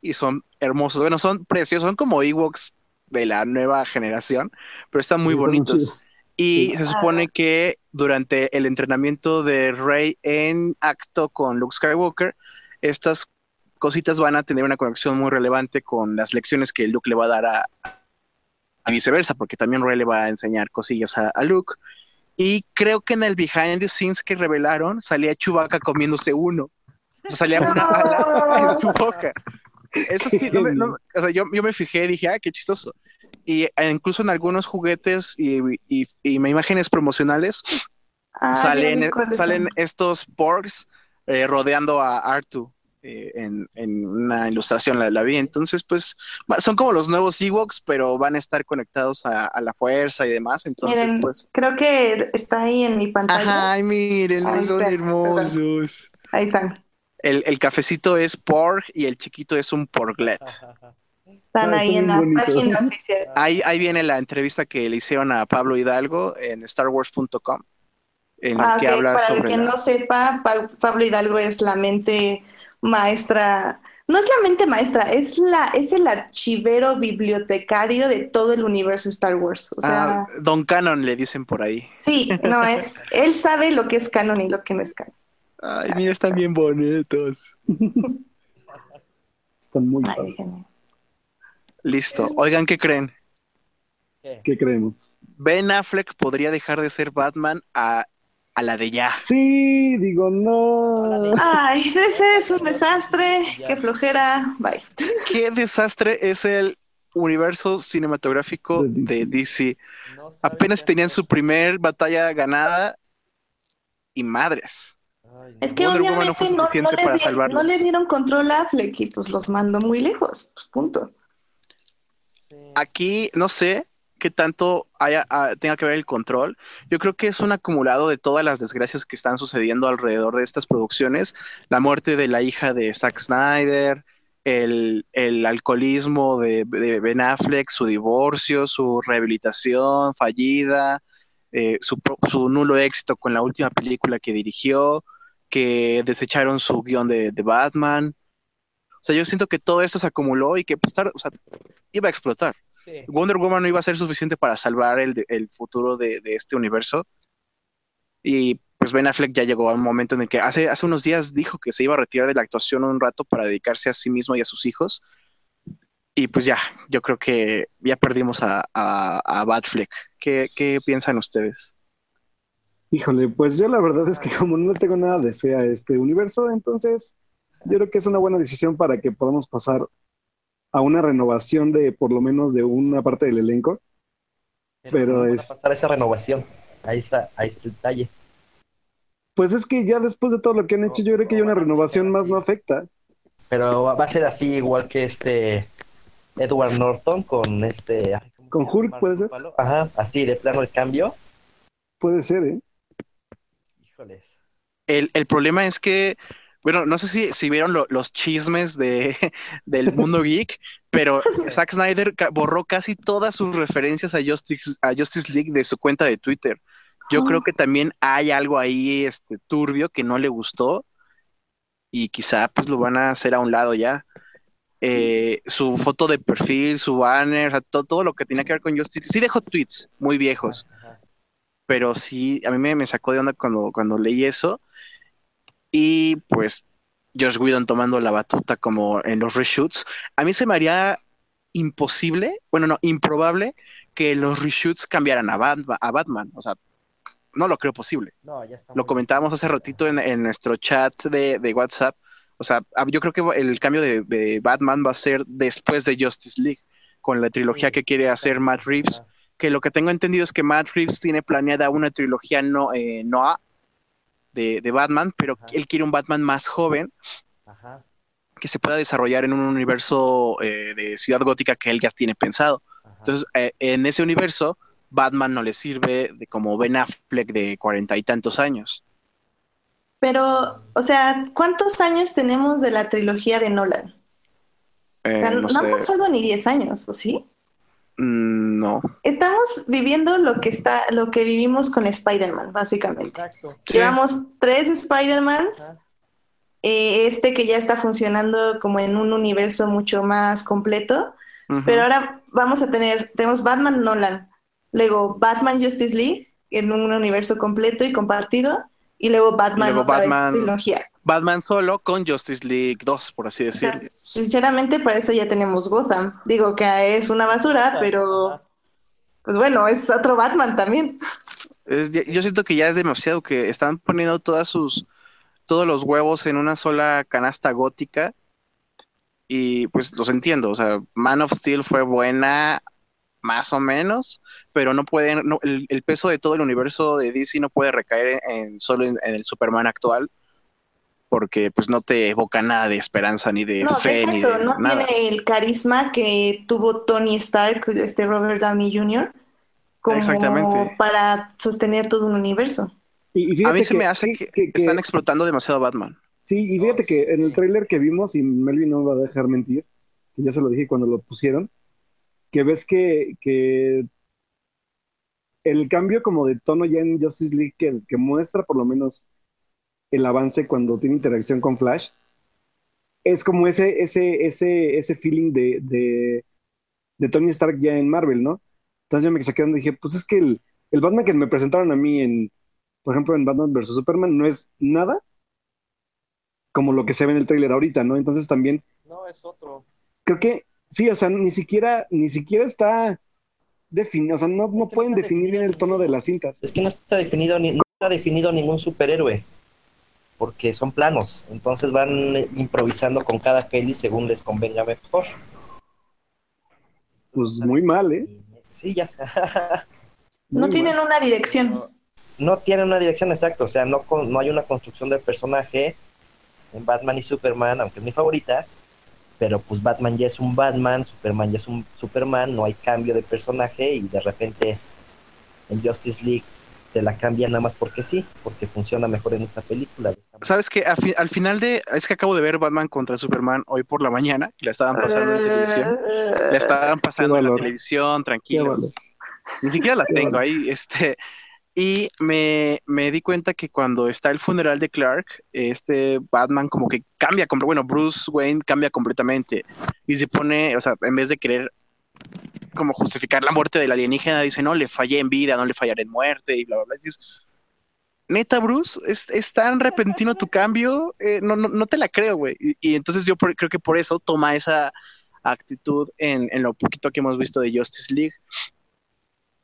y son hermosos. Bueno, son preciosos, son como Ewoks de la nueva generación, pero están muy bonitos. Y Sí. se supone que durante el entrenamiento de Rey en acto con Luke Skywalker, estas cositas van a tener una conexión muy relevante con las lecciones que Luke le va a dar a, a viceversa, porque también Rey le va a enseñar cosillas a, a Luke. Y creo que en el behind the scenes que revelaron salía Chewbacca comiéndose uno. O sea, salía una bala en su boca. Eso sí, no me- no- o sea, yo, yo me fijé y dije, ah, qué chistoso. Y eh, incluso en algunos juguetes y, y, y imágenes promocionales Ah, salen, cuáles salen estos porks eh, rodeando a Artu eh, en, en una ilustración, la, la vi. Entonces, pues, son como los nuevos Ewoks, pero van a estar conectados a, a la fuerza y demás. Entonces, Miren, pues, creo que está ahí en mi pantalla. ajá, ay, miren, Ahí son está, hermosos. Ahí están. El, el cafecito es pork y el chiquito es un porglet. Están Ah, ahí están en la página oficial. Ahí, ahí viene la entrevista que le hicieron a Pablo Hidalgo en StarWars.com, en el Ah, que ok, habla Para el sobre que la- no sepa, Pa- Pablo Hidalgo es la mente maestra. No es la mente maestra, es la, es el archivero bibliotecario de todo el universo Star Wars. O sea, Ah, Don Cannon le dicen por ahí. sí, no es, él sabe lo que es canon y lo que no es canon. Ay, mira, están bien bonitos. Están muy Ay. Listo. Oigan, ¿qué creen? ¿Qué? ¿Qué creemos? Ben Affleck podría dejar de ser Batman a, a la de ya. Sí, digo, no. Ay, ese es un desastre, qué flojera, bye. ¿Qué desastre es el universo cinematográfico De DC. de DC? No sabe Apenas tenían su primer batalla ganada y madres. Ay, no. Es que Wonder Woman no obviamente fue no, le para di- salvarlos. no le dieron control a Affleck y pues los mandó muy lejos, pues punto. Aquí no sé qué tanto haya, ah, tenga que ver el control. Yo creo que es un acumulado de todas las desgracias que están sucediendo alrededor de estas producciones. La muerte de la hija de Zack Snyder, el, alcoholismo de, Ben Affleck, su divorcio, su rehabilitación fallida, eh, su, su nulo éxito con la última película que dirigió, que desecharon su guion de, Batman. O sea, yo siento que todo esto se acumuló y que pues, iba a explotar. Sí. Wonder Woman no iba a ser suficiente para salvar el, el futuro de, de este universo. Y pues Ben Affleck ya llegó a un momento en el que hace, hace unos días dijo que se iba a retirar de la actuación un rato para dedicarse a sí mismo y a sus hijos. Y pues ya, yo creo que ya perdimos a, a, a Batfleck. ¿Qué, ¿Qué piensan ustedes? Híjole, pues yo la verdad es que [LAUGHS] como no le tengo nada de fe a este universo, entonces yo creo que es una buena decisión para que podamos pasar a una renovación de por lo menos de una parte del elenco. Pero ¿cómo van a es- pasar esa renovación. Ahí está, ahí está el detalle. Pues es que ya después de todo lo que han hecho, yo creo que ya una renovación más no afecta. Pero va a ser así igual que este Edward Norton con este. ay, ¿cómo ¿Con? Hulk, puede ser? Ajá, así de plano el cambio. Puede ser, ¿eh? Híjoles. El, el problema es que bueno, no sé si, si vieron los chismes de, [LAUGHS] del mundo geek, pero Zack Snyder borró casi todas sus referencias a Justice, a Justice League de su cuenta de Twitter. Yo creo que también hay algo ahí este, turbio que no le gustó y quizá pues lo van a hacer a un lado ya. Eh, su foto de perfil, su banner, todo, todo, lo que tenía que ver con Justice. Sí dejó tweets muy viejos, pero sí, a mí me, me, sacó de onda cuando, cuando leí eso. Y pues Josh Whedon tomando la batuta como en los reshoots. A mí se me haría imposible, bueno, no, improbable que los reshoots cambiaran a Batman. A Batman. O sea, no lo creo posible. lo comentábamos hace ratito en, nuestro chat de, WhatsApp. O sea, yo creo que el cambio de, Batman va a ser después de Justice League, con la trilogía que quiere hacer Matt Reeves. Que lo que tengo entendido es que Matt Reeves tiene planeada una trilogía no, eh, Noah de, Batman, pero él quiere un Batman más joven. que se pueda desarrollar en un universo eh, de ciudad gótica que él ya tiene pensado. Entonces, eh, en ese universo, Batman no le sirve de como Ben Affleck de cuarenta y tantos años. Pero, o sea, ¿cuántos años tenemos de la trilogía de Nolan? o sea, eh, no, han pasado ni diez años, ¿o sí? Mm, no. Estamos viviendo lo que está, lo que vivimos con Spider-Man, básicamente. Llevamos tres Spider-Mans. Eh, este que ya está funcionando como en un universo mucho más completo. Pero ahora vamos a tener, tenemos Batman Nolan, luego Batman Justice League en un universo completo y compartido, y luego Batman, Batman trilogía. Batman solo con Justice League 2, por así decirlo. sinceramente, para eso ya tenemos Gotham. Digo que es una basura, pero pues bueno, es otro Batman también. yo siento que ya es demasiado que están poniendo todas sus todos los huevos en una sola canasta gótica y pues los entiendo, o sea, Man of Steel fue buena más o menos, pero no pueden, el, peso de todo el universo de DC no puede recaer en, solo en, el Superman actual, porque pues no te evoca nada de esperanza ni de fe ni de no tiene el carisma que tuvo Tony Stark, este Robert Downey Jr. como para sostener todo un universo. Y, a mí se me hace que, están explotando demasiado Batman. Sí, y fíjate que en el tráiler que vimos, y Melvin no va a dejar mentir, que ya se lo dije cuando lo pusieron, que ves que, el cambio como de tono ya en Justice League que, muestra por lo menos el avance cuando tiene interacción con Flash, es como ese, ese, ese, ese feeling de, de, Tony Stark ya en Marvel, ¿no? Entonces yo me saqué donde dije, pues es que el, el Batman que me presentaron a mí en, por ejemplo, en Batman vs. Superman no es nada como lo que se ve en el tráiler ahorita, ¿no? Entonces también... No, es otro. Creo que Sí, o sea, ni siquiera, ni siquiera está definido, o sea, no, no pueden definir bien el tono de las cintas. Es que no está definido ni no está definido ningún superhéroe, porque son planos, entonces van improvisando con cada peli según les convenga mejor. Pues muy mal, ¿eh? Sí, ya [LAUGHS] está. no tienen una dirección. No, tienen una dirección exacta, o sea, no, no hay una construcción del personaje en Batman y Superman, aunque es mi favorita, pero pues Batman ya es un Batman, Superman ya es un Superman, no hay cambio de personaje y de repente en Justice League te la cambian nada más porque sí, porque funciona mejor en esta película. Sabes que al final de, es que acabo de ver Batman contra Superman hoy por la mañana, la estaban pasando en televisión, la estaban pasando en la televisión, tranquilos. Ni siquiera la tengo ahí, este, y me, di cuenta que cuando está el funeral de Clark, este Batman como que cambia, bueno, Bruce Wayne cambia completamente y se pone, o sea, en vez de querer como justificar la muerte del alienígena, dice, no, le fallé en vida, no le fallaré en muerte y bla, bla, bla. dices, neta, Bruce, es, tan repentino tu cambio, eh, no, no, no, te la creo, güey. Y, entonces yo creo que por eso toma esa actitud en, en lo poquito que hemos visto de Justice League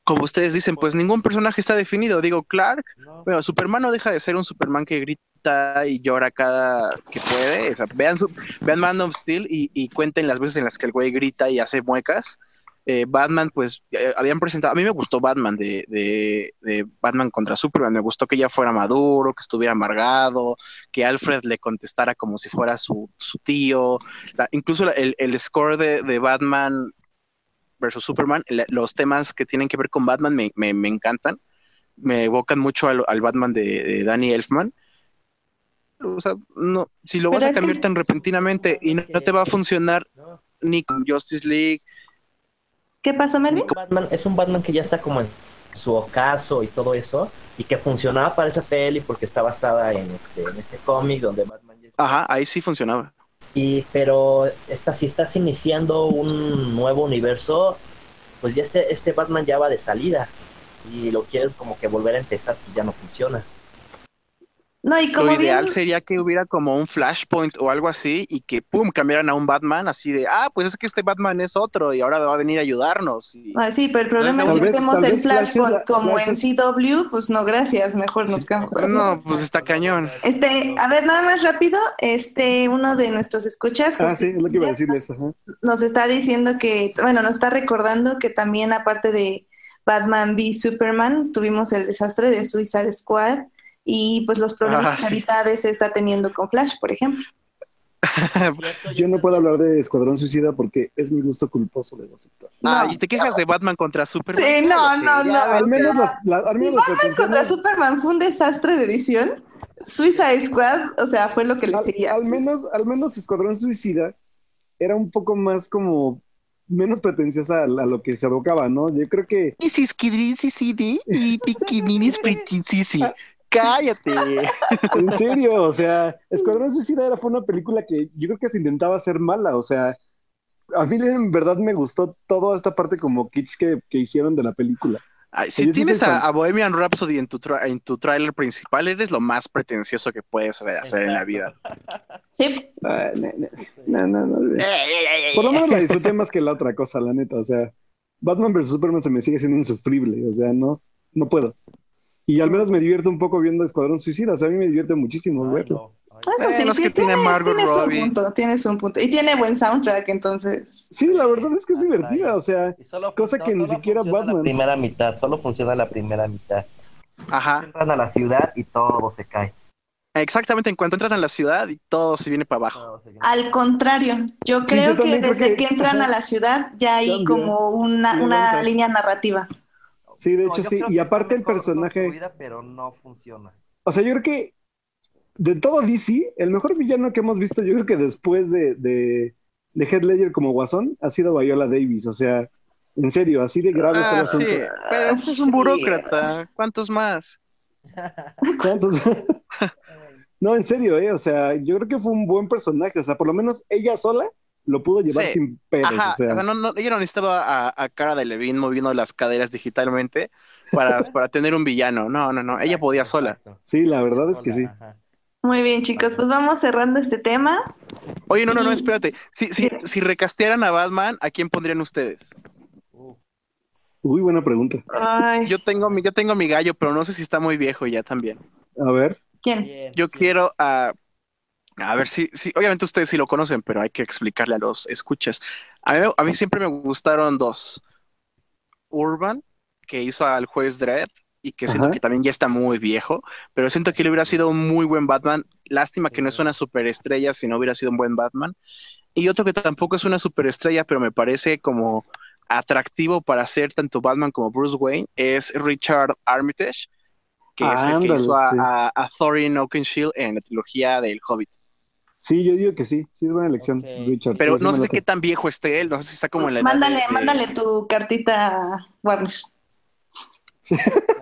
como ustedes dicen, pues ningún personaje está definido. Digo, Clark, bueno, Superman no deja de ser un Superman que grita y llora cada que puede. O sea, vean, vean Man of Steel y, cuenten las veces en las que el güey grita y hace muecas. Eh, Batman, pues eh, habían presentado, a mí me gustó Batman de, de, Batman contra Superman, me gustó que ya fuera maduro, que estuviera amargado, que Alfred le contestara como si fuera su, su tío, incluso el, el, score de, de Batman versus Superman, los temas que tienen que ver con Batman me, encantan, me evocan mucho al, Batman de, Danny Elfman. O sea, no, si lo vas a que- cambiar tan repentinamente y no, no te va a funcionar No. ni con Justice League. ¿Qué pasó, Melvin? Batman, es un Batman que ya está como en su ocaso y todo eso, y que funcionaba para esa peli porque está basada en este, en este cómic donde Batman ya Ajá, ahí sí funcionaba. Y, pero esta, si estás iniciando un nuevo universo, pues ya este, este Batman ya va de salida. Y lo quieres como que volver a empezar, pues ya no funciona. No, y Lo como ideal bien, sería que hubiera como un flashpoint o algo así y que pum, cambiaran a un Batman así de, ah, pues es que este Batman es otro y ahora va a venir a ayudarnos. Y... Ah, sí, pero el problema es que vez- hacemos el flashpoint la- como Flash en CW, pues no, gracias, mejor nos quedamos así. No, pues está cañón. Este, a ver, nada más rápido, este, uno de nuestros escuchas, Ah, José sí, es lo que iba a Guillermo, decirles. Ajá. nos está diciendo que, bueno, nos está recordando que también aparte de Batman v Superman, tuvimos el desastre de Suicide Squad y pues los problemas Ah, que sí. ahorita DC está teniendo con Flash, por ejemplo. [LAUGHS] Yo no puedo hablar de Escuadrón Suicida porque es mi gusto culposo de aceptar. Ah, No. y te quejas de Batman contra Superman. Sí, no, no, no. Al o menos sea, las, la- al menos las contra Superman fue un desastre de edición. Suicide Squad, o sea, fue lo que le al, seguía. al menos, al menos Escuadrón Suicida era un poco más como menos pretenciosa a, a lo que se abocaba, ¿no? Yo creo que Kidrisi CD y Bikini's Pretty Sissy. [LAUGHS] Cállate. [LAUGHS] En serio, o sea, Escuadrón Suicida era, fue una película que yo creo que se intentaba hacer mala, o sea, a mí en verdad me gustó toda esta parte como kitsch que, que hicieron de la película. Ay, si tienes a, Bohemian Rhapsody en tu, tra- en tu tráiler principal, eres lo más pretencioso que puedes hacer en la vida. Sí, no, no, no, no. Por lo menos la disfruté más que la otra cosa, la neta, o sea, Batman vs. Superman se me sigue siendo insufrible, o sea, no, no puedo. Y al menos me divierto un poco viendo Escuadrón Suicida, o sea, a mí me divierte muchísimo Ay, verlo. no. Eso sí, Bueno, es que tiene tienes, un punto, tienes un punto. Y tiene buen soundtrack, entonces. Sí, la verdad es que es divertida, o sea, solo Cosa que ni siquiera Batman. La primera mitad, solo funciona la primera mitad. Ajá, Entran a la ciudad y todo se cae. exactamente. En cuanto entran a la ciudad y todo se viene para abajo. Al contrario, yo Sí, creo yo que desde que- que entran a la ciudad ya hay como una, Sí, una línea narrativa. Sí, de No, hecho sí. Y aparte el personaje, pero no funciona. o sea, yo creo que de todo DC, el mejor villano que hemos visto, yo creo que después de, de, de Heath Ledger como Guasón, ha sido Viola Davis. O sea, en serio, así de grave está el Ah, sí, asunto. pero ese es un Sí. burócrata. ¿Cuántos más? [LAUGHS] ¿Cuántos? [LAUGHS] no, en serio, eh. O sea, yo creo que fue un buen personaje. O sea, por lo menos ella sola lo pudo llevar Sí. sin pedos. Ajá, o sea, o sea, no, no, ella no necesitaba a, a Cara de Levine moviendo las caderas digitalmente para, [LAUGHS] para tener un villano. No, no, no. Ella podía sola. Sí, la verdad es que sí. Ajá. Muy bien, chicos, pues vamos cerrando este tema. Oye, no, no, no, espérate. Si, si, si recastearan a Batman, ¿a quién pondrían ustedes? Uh, Uy, buena pregunta. Ay, Yo tengo mi, yo tengo mi gallo, pero no sé si está muy viejo ya también. A ver. ¿quién? Yo quiero a. A ver si, si, obviamente ustedes sí lo conocen, pero hay que explicarle a los escuchas. A mí, a mí siempre me gustaron dos. Urban, que hizo al juez Dredd, y que siento Ajá. que también ya está muy viejo, pero siento que él hubiera sido un muy buen Batman. Lástima que no es una superestrella si no hubiera sido un buen Batman. Y otro que tampoco es una superestrella, pero me parece como atractivo para ser tanto Batman como Bruce Wayne, es Richard Armitage, que es el que hizo a, sí. a, a Thorin Oakenshield en la trilogía del Hobbit. Sí, yo digo que sí. Sí, es buena elección. Richard. Pero no sé qué tan viejo esté él, no sé si está como en la edad Mándale, de- mándale tu cartita a Warner.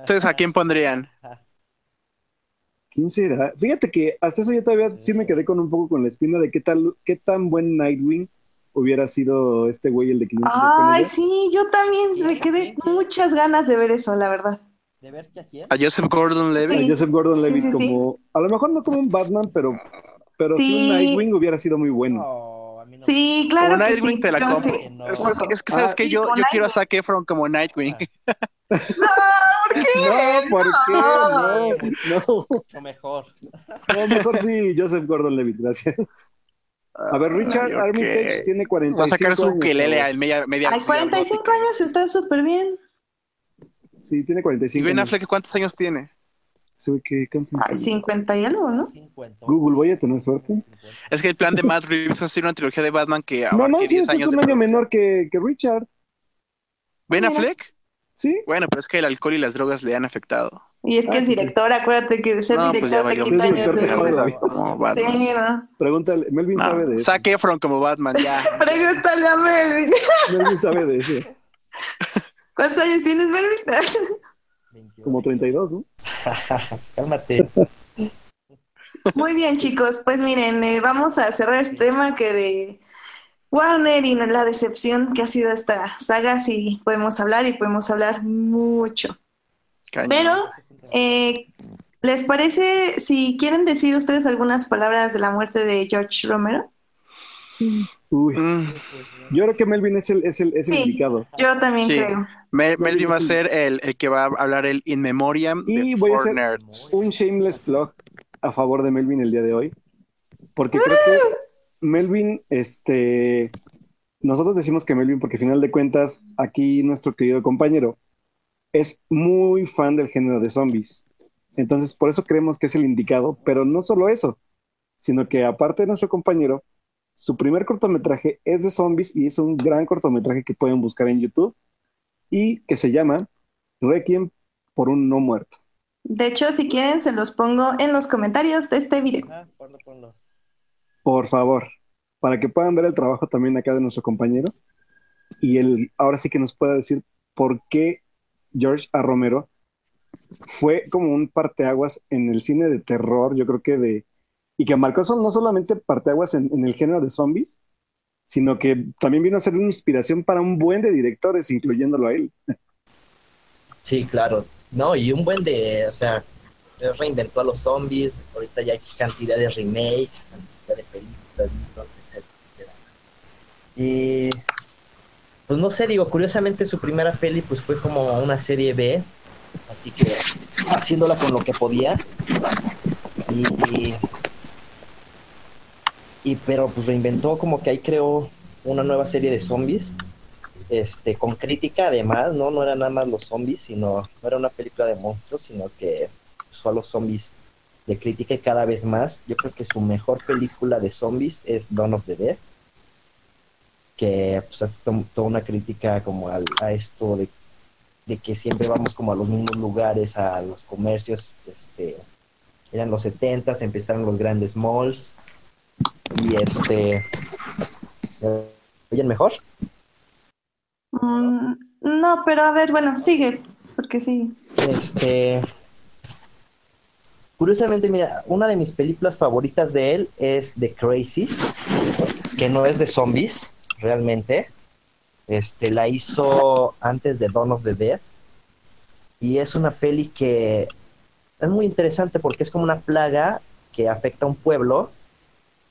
¿Ustedes [LAUGHS] a quién pondrían? ¿Quién será? Fíjate que hasta eso yo todavía sí me quedé con un poco con la espina de qué tal, qué tan buen Nightwing hubiera sido este güey el de 500 Ay, sí, yo también me quedé muchas ganas de ver eso, la verdad. ¿De verte a quién? A Joseph Gordon-Levitt. Sí. Joseph Gordon-Levitt Sí, sí, sí. como, a lo mejor no como un Batman, pero, pero sí. Sí. un Nightwing hubiera sido muy bueno. No, mí no Sí, Como claro que Nightwing sí. te la compro. sí. No. Es, es- es que sabes Ah, que sí, yo, yo quiero a Nightwing. Zac Efron como Nightwing. [LAUGHS] No, ¿por qué? No, ¿por No. qué? No, no, Mucho mejor. no, mejor sí, Joseph Gordon-Levitt, gracias. A ver, Richard Ay, ok. Armitage tiene 45 Va a sacar su años, ukelele en media, media Ay, silla 45 gótica. años está súper bien. Sí, tiene ¿Y 45 Ben años. Affleck cuántos años tiene? Sí, qué canción. Ay, 50 y algo, ¿no? 50. Google, voy a tener suerte. 50. Es que el plan de Matt Reeves es hacer una trilogía de Batman que No manches, 10 es años un de año menor que, que Richard. ¿Ben. Affleck? Sí, Bueno, pero es que el alcohol y las drogas le han afectado. Y es que Ah, es sí, sí. director, acuérdate que de ser No, pues ya director te valió. quita años de vida. Sí, ¿no? Pregúntale, Melvin sabe de No, eso. Zac Efron como Batman, ya. [LAUGHS] Pregúntale a Melvin. [LAUGHS] Melvin sabe de eso. ¿Cuántos años tienes, Melvin? 28. Como 32, ¿no? [LAUGHS] Cálmate. Muy bien, chicos. Pues miren, eh, vamos a cerrar este tema que de Warner y la decepción que ha sido esta saga. Sí, podemos hablar y podemos hablar mucho. Pero, eh, ¿les parece si quieren decir ustedes algunas palabras de la muerte de George Romero? Uy. Mm, Yo creo que Melvin es el, es el, es el Sí. indicado. Yo también Sí. creo. Mel- Melvin va a ser el, el que va a hablar el In Memoriam Y de voy a hacer- Nerds. Un shameless plug a favor de Melvin el día de hoy. Porque creo que Melvin, este. Nosotros decimos que Melvin, porque al final de cuentas, aquí nuestro querido compañero es muy fan del género de zombies. Entonces, por eso creemos que es el indicado, pero no solo eso, sino que aparte de nuestro compañero, su primer cortometraje es de zombies y es un gran cortometraje que pueden buscar en YouTube y que se llama Requiem por un no muerto. De hecho, si quieren, se los pongo en los comentarios de este video. Ah, ponlo, ponlo. Por favor, para que puedan ver el trabajo también acá de nuestro compañero y él ahora sí que nos pueda decir por qué George A. Romero fue como un parteaguas en el cine de terror, yo creo que de, y que marcó son- no solamente parteaguas en, el género de zombies, sino que también vino a ser una inspiración para un buen de directores, incluyéndolo a él. Sí, claro. No, y un buen de, o sea, reinventó a los zombies, ahorita ya hay cantidad de remakes, cantidad de películas, libros, etcétera. Y pues no sé, digo, curiosamente su primera peli pues fue como una serie B, así que haciéndola con lo que podía. Y, y pero pues reinventó como que ahí creó una nueva serie de zombies este, con crítica además, ¿no? No era nada más los zombies, sino, no era una película de monstruos, sino que usó a los zombies de crítica y cada vez más. Yo creo que su mejor película de zombies es Dawn of the Dead, que pues hace to- toda una crítica como al- a esto de, de que siempre vamos como a los mismos lugares, a los comercios, este, eran los 70s, empezaron los grandes malls, y este, ¿me ¿oyen mejor? Mm, no, pero a ver, bueno, sigue, porque sí. Este. Curiosamente, mira, una de mis películas favoritas de él es The Crazies, que no es de zombies, realmente. Este, la hizo antes de Dawn of the Dead. Y es una peli que es muy interesante porque es como una plaga que afecta a un pueblo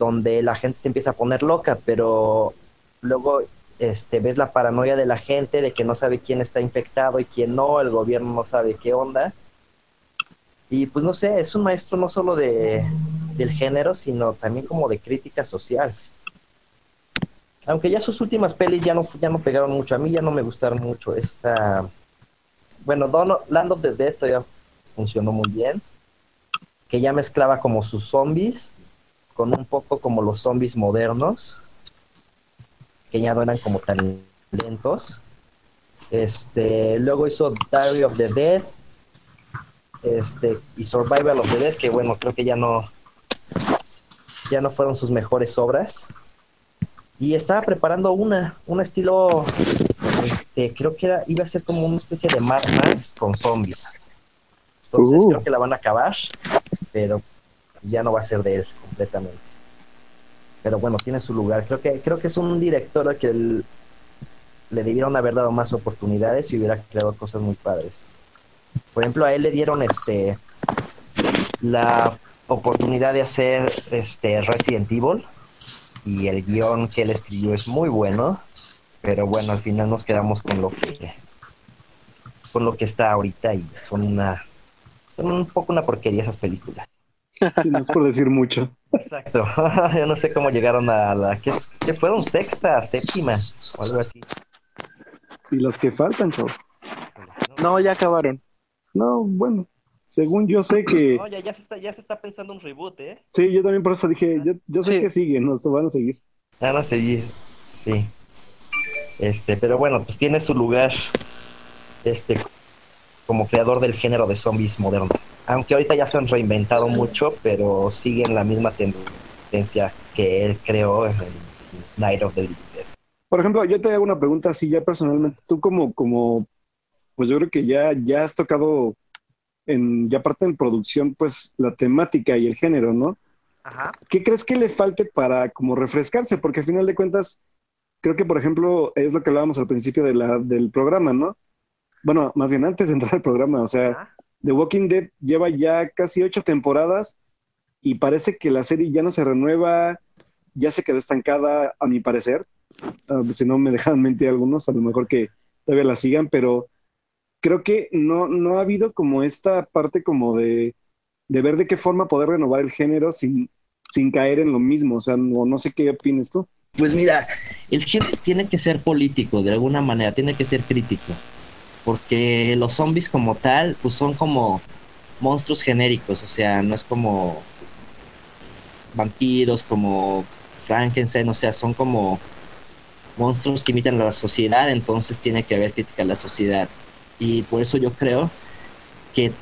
donde la gente se empieza a poner loca, pero luego este, ves la paranoia de la gente de que no sabe quién está infectado y quién no, el gobierno no sabe qué onda. Y pues no sé, es un maestro no solo de, del género, sino también como de crítica social. Aunque ya sus últimas pelis ya no, ya no pegaron mucho, a mí ya no me gustaron mucho. Esta, bueno, of- Land of the Dead todavía funcionó muy bien, que ya mezclaba como sus zombies con un poco como los zombies modernos que ya no eran como tan lentos. Este, luego hizo Diary of the Dead, este, y Survival of the Dead, que bueno, creo que ya no, ya no fueron sus mejores obras. Y estaba preparando una, un estilo, este, creo que era, iba a ser como una especie de Mad Max con zombies. Entonces Uh. creo que la van a acabar, pero ya no va a ser de él completamente pero bueno, tiene su lugar. Creo que, creo que es un director al que el- le debieron haber dado más oportunidades y hubiera creado cosas muy padres. Por ejemplo, a él le dieron este la oportunidad de hacer este Resident Evil y el guion que él escribió es muy bueno, pero bueno, al final nos quedamos con lo que con lo que está ahorita y son una son un poco una porquería esas películas. No es por decir mucho. Exacto. [LAUGHS] Yo no sé cómo llegaron a la que, es- que fueron sexta, séptima o algo así. Y los que faltan, chavo. No, ya acabaron. No, bueno, según yo sé que... No, ya, ya, se está, ya se está pensando un reboot, ¿eh? Sí, yo también por eso dije, yo, yo sé Sí. que siguen, nos van a seguir. Van a seguir. Sí. Este, pero bueno, pues tiene su lugar. Este, como creador del género de zombies moderno. Aunque ahorita ya se han reinventado mucho, pero siguen la misma tendencia que él creó en Night of the Living Dead. Por ejemplo, yo te hago una pregunta así ya personalmente. Tú como, como, pues yo creo que ya, ya has tocado en, ya parte en producción, pues la temática y el género, ¿no? Ajá. ¿Qué crees que le falte para como refrescarse? Porque al final de cuentas, creo que por ejemplo es lo que hablábamos al principio de la, del programa, ¿no? Bueno, más bien antes de entrar al programa, o sea, Ajá. The Walking Dead lleva ya casi ocho temporadas y parece que la serie ya no se renueva, ya se quedó estancada, a mi parecer. Ah, si no me [LAUGHS] dejan mentir algunos, a lo mejor que todavía la sigan, pero creo que no, no ha habido como esta parte como de, de ver de qué forma poder renovar el género sin, sin caer en lo mismo. O sea, no, no sé qué opinas tú. Pues mira, el género tiene que ser político de alguna manera, tiene que ser crítico. Porque los zombies como tal, pues son como monstruos genéricos, o sea, no es como vampiros, como Frankenstein, o sea, son como monstruos que imitan a la sociedad, entonces tiene que haber crítica a la sociedad. Y por eso yo creo que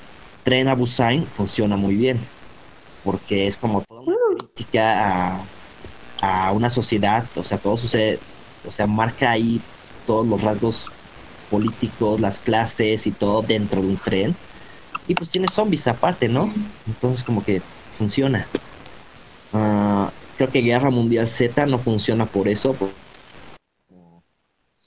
Tren a Busan funciona muy bien, porque es como toda una crítica a, a una sociedad, o sea, todo sucede, o sea, marca ahí todos los rasgos políticos, las clases y todo dentro de un tren. Y pues tiene zombies aparte, ¿no? Entonces como que funciona. Ah, creo que Guerra Mundial Z no funciona por eso. por-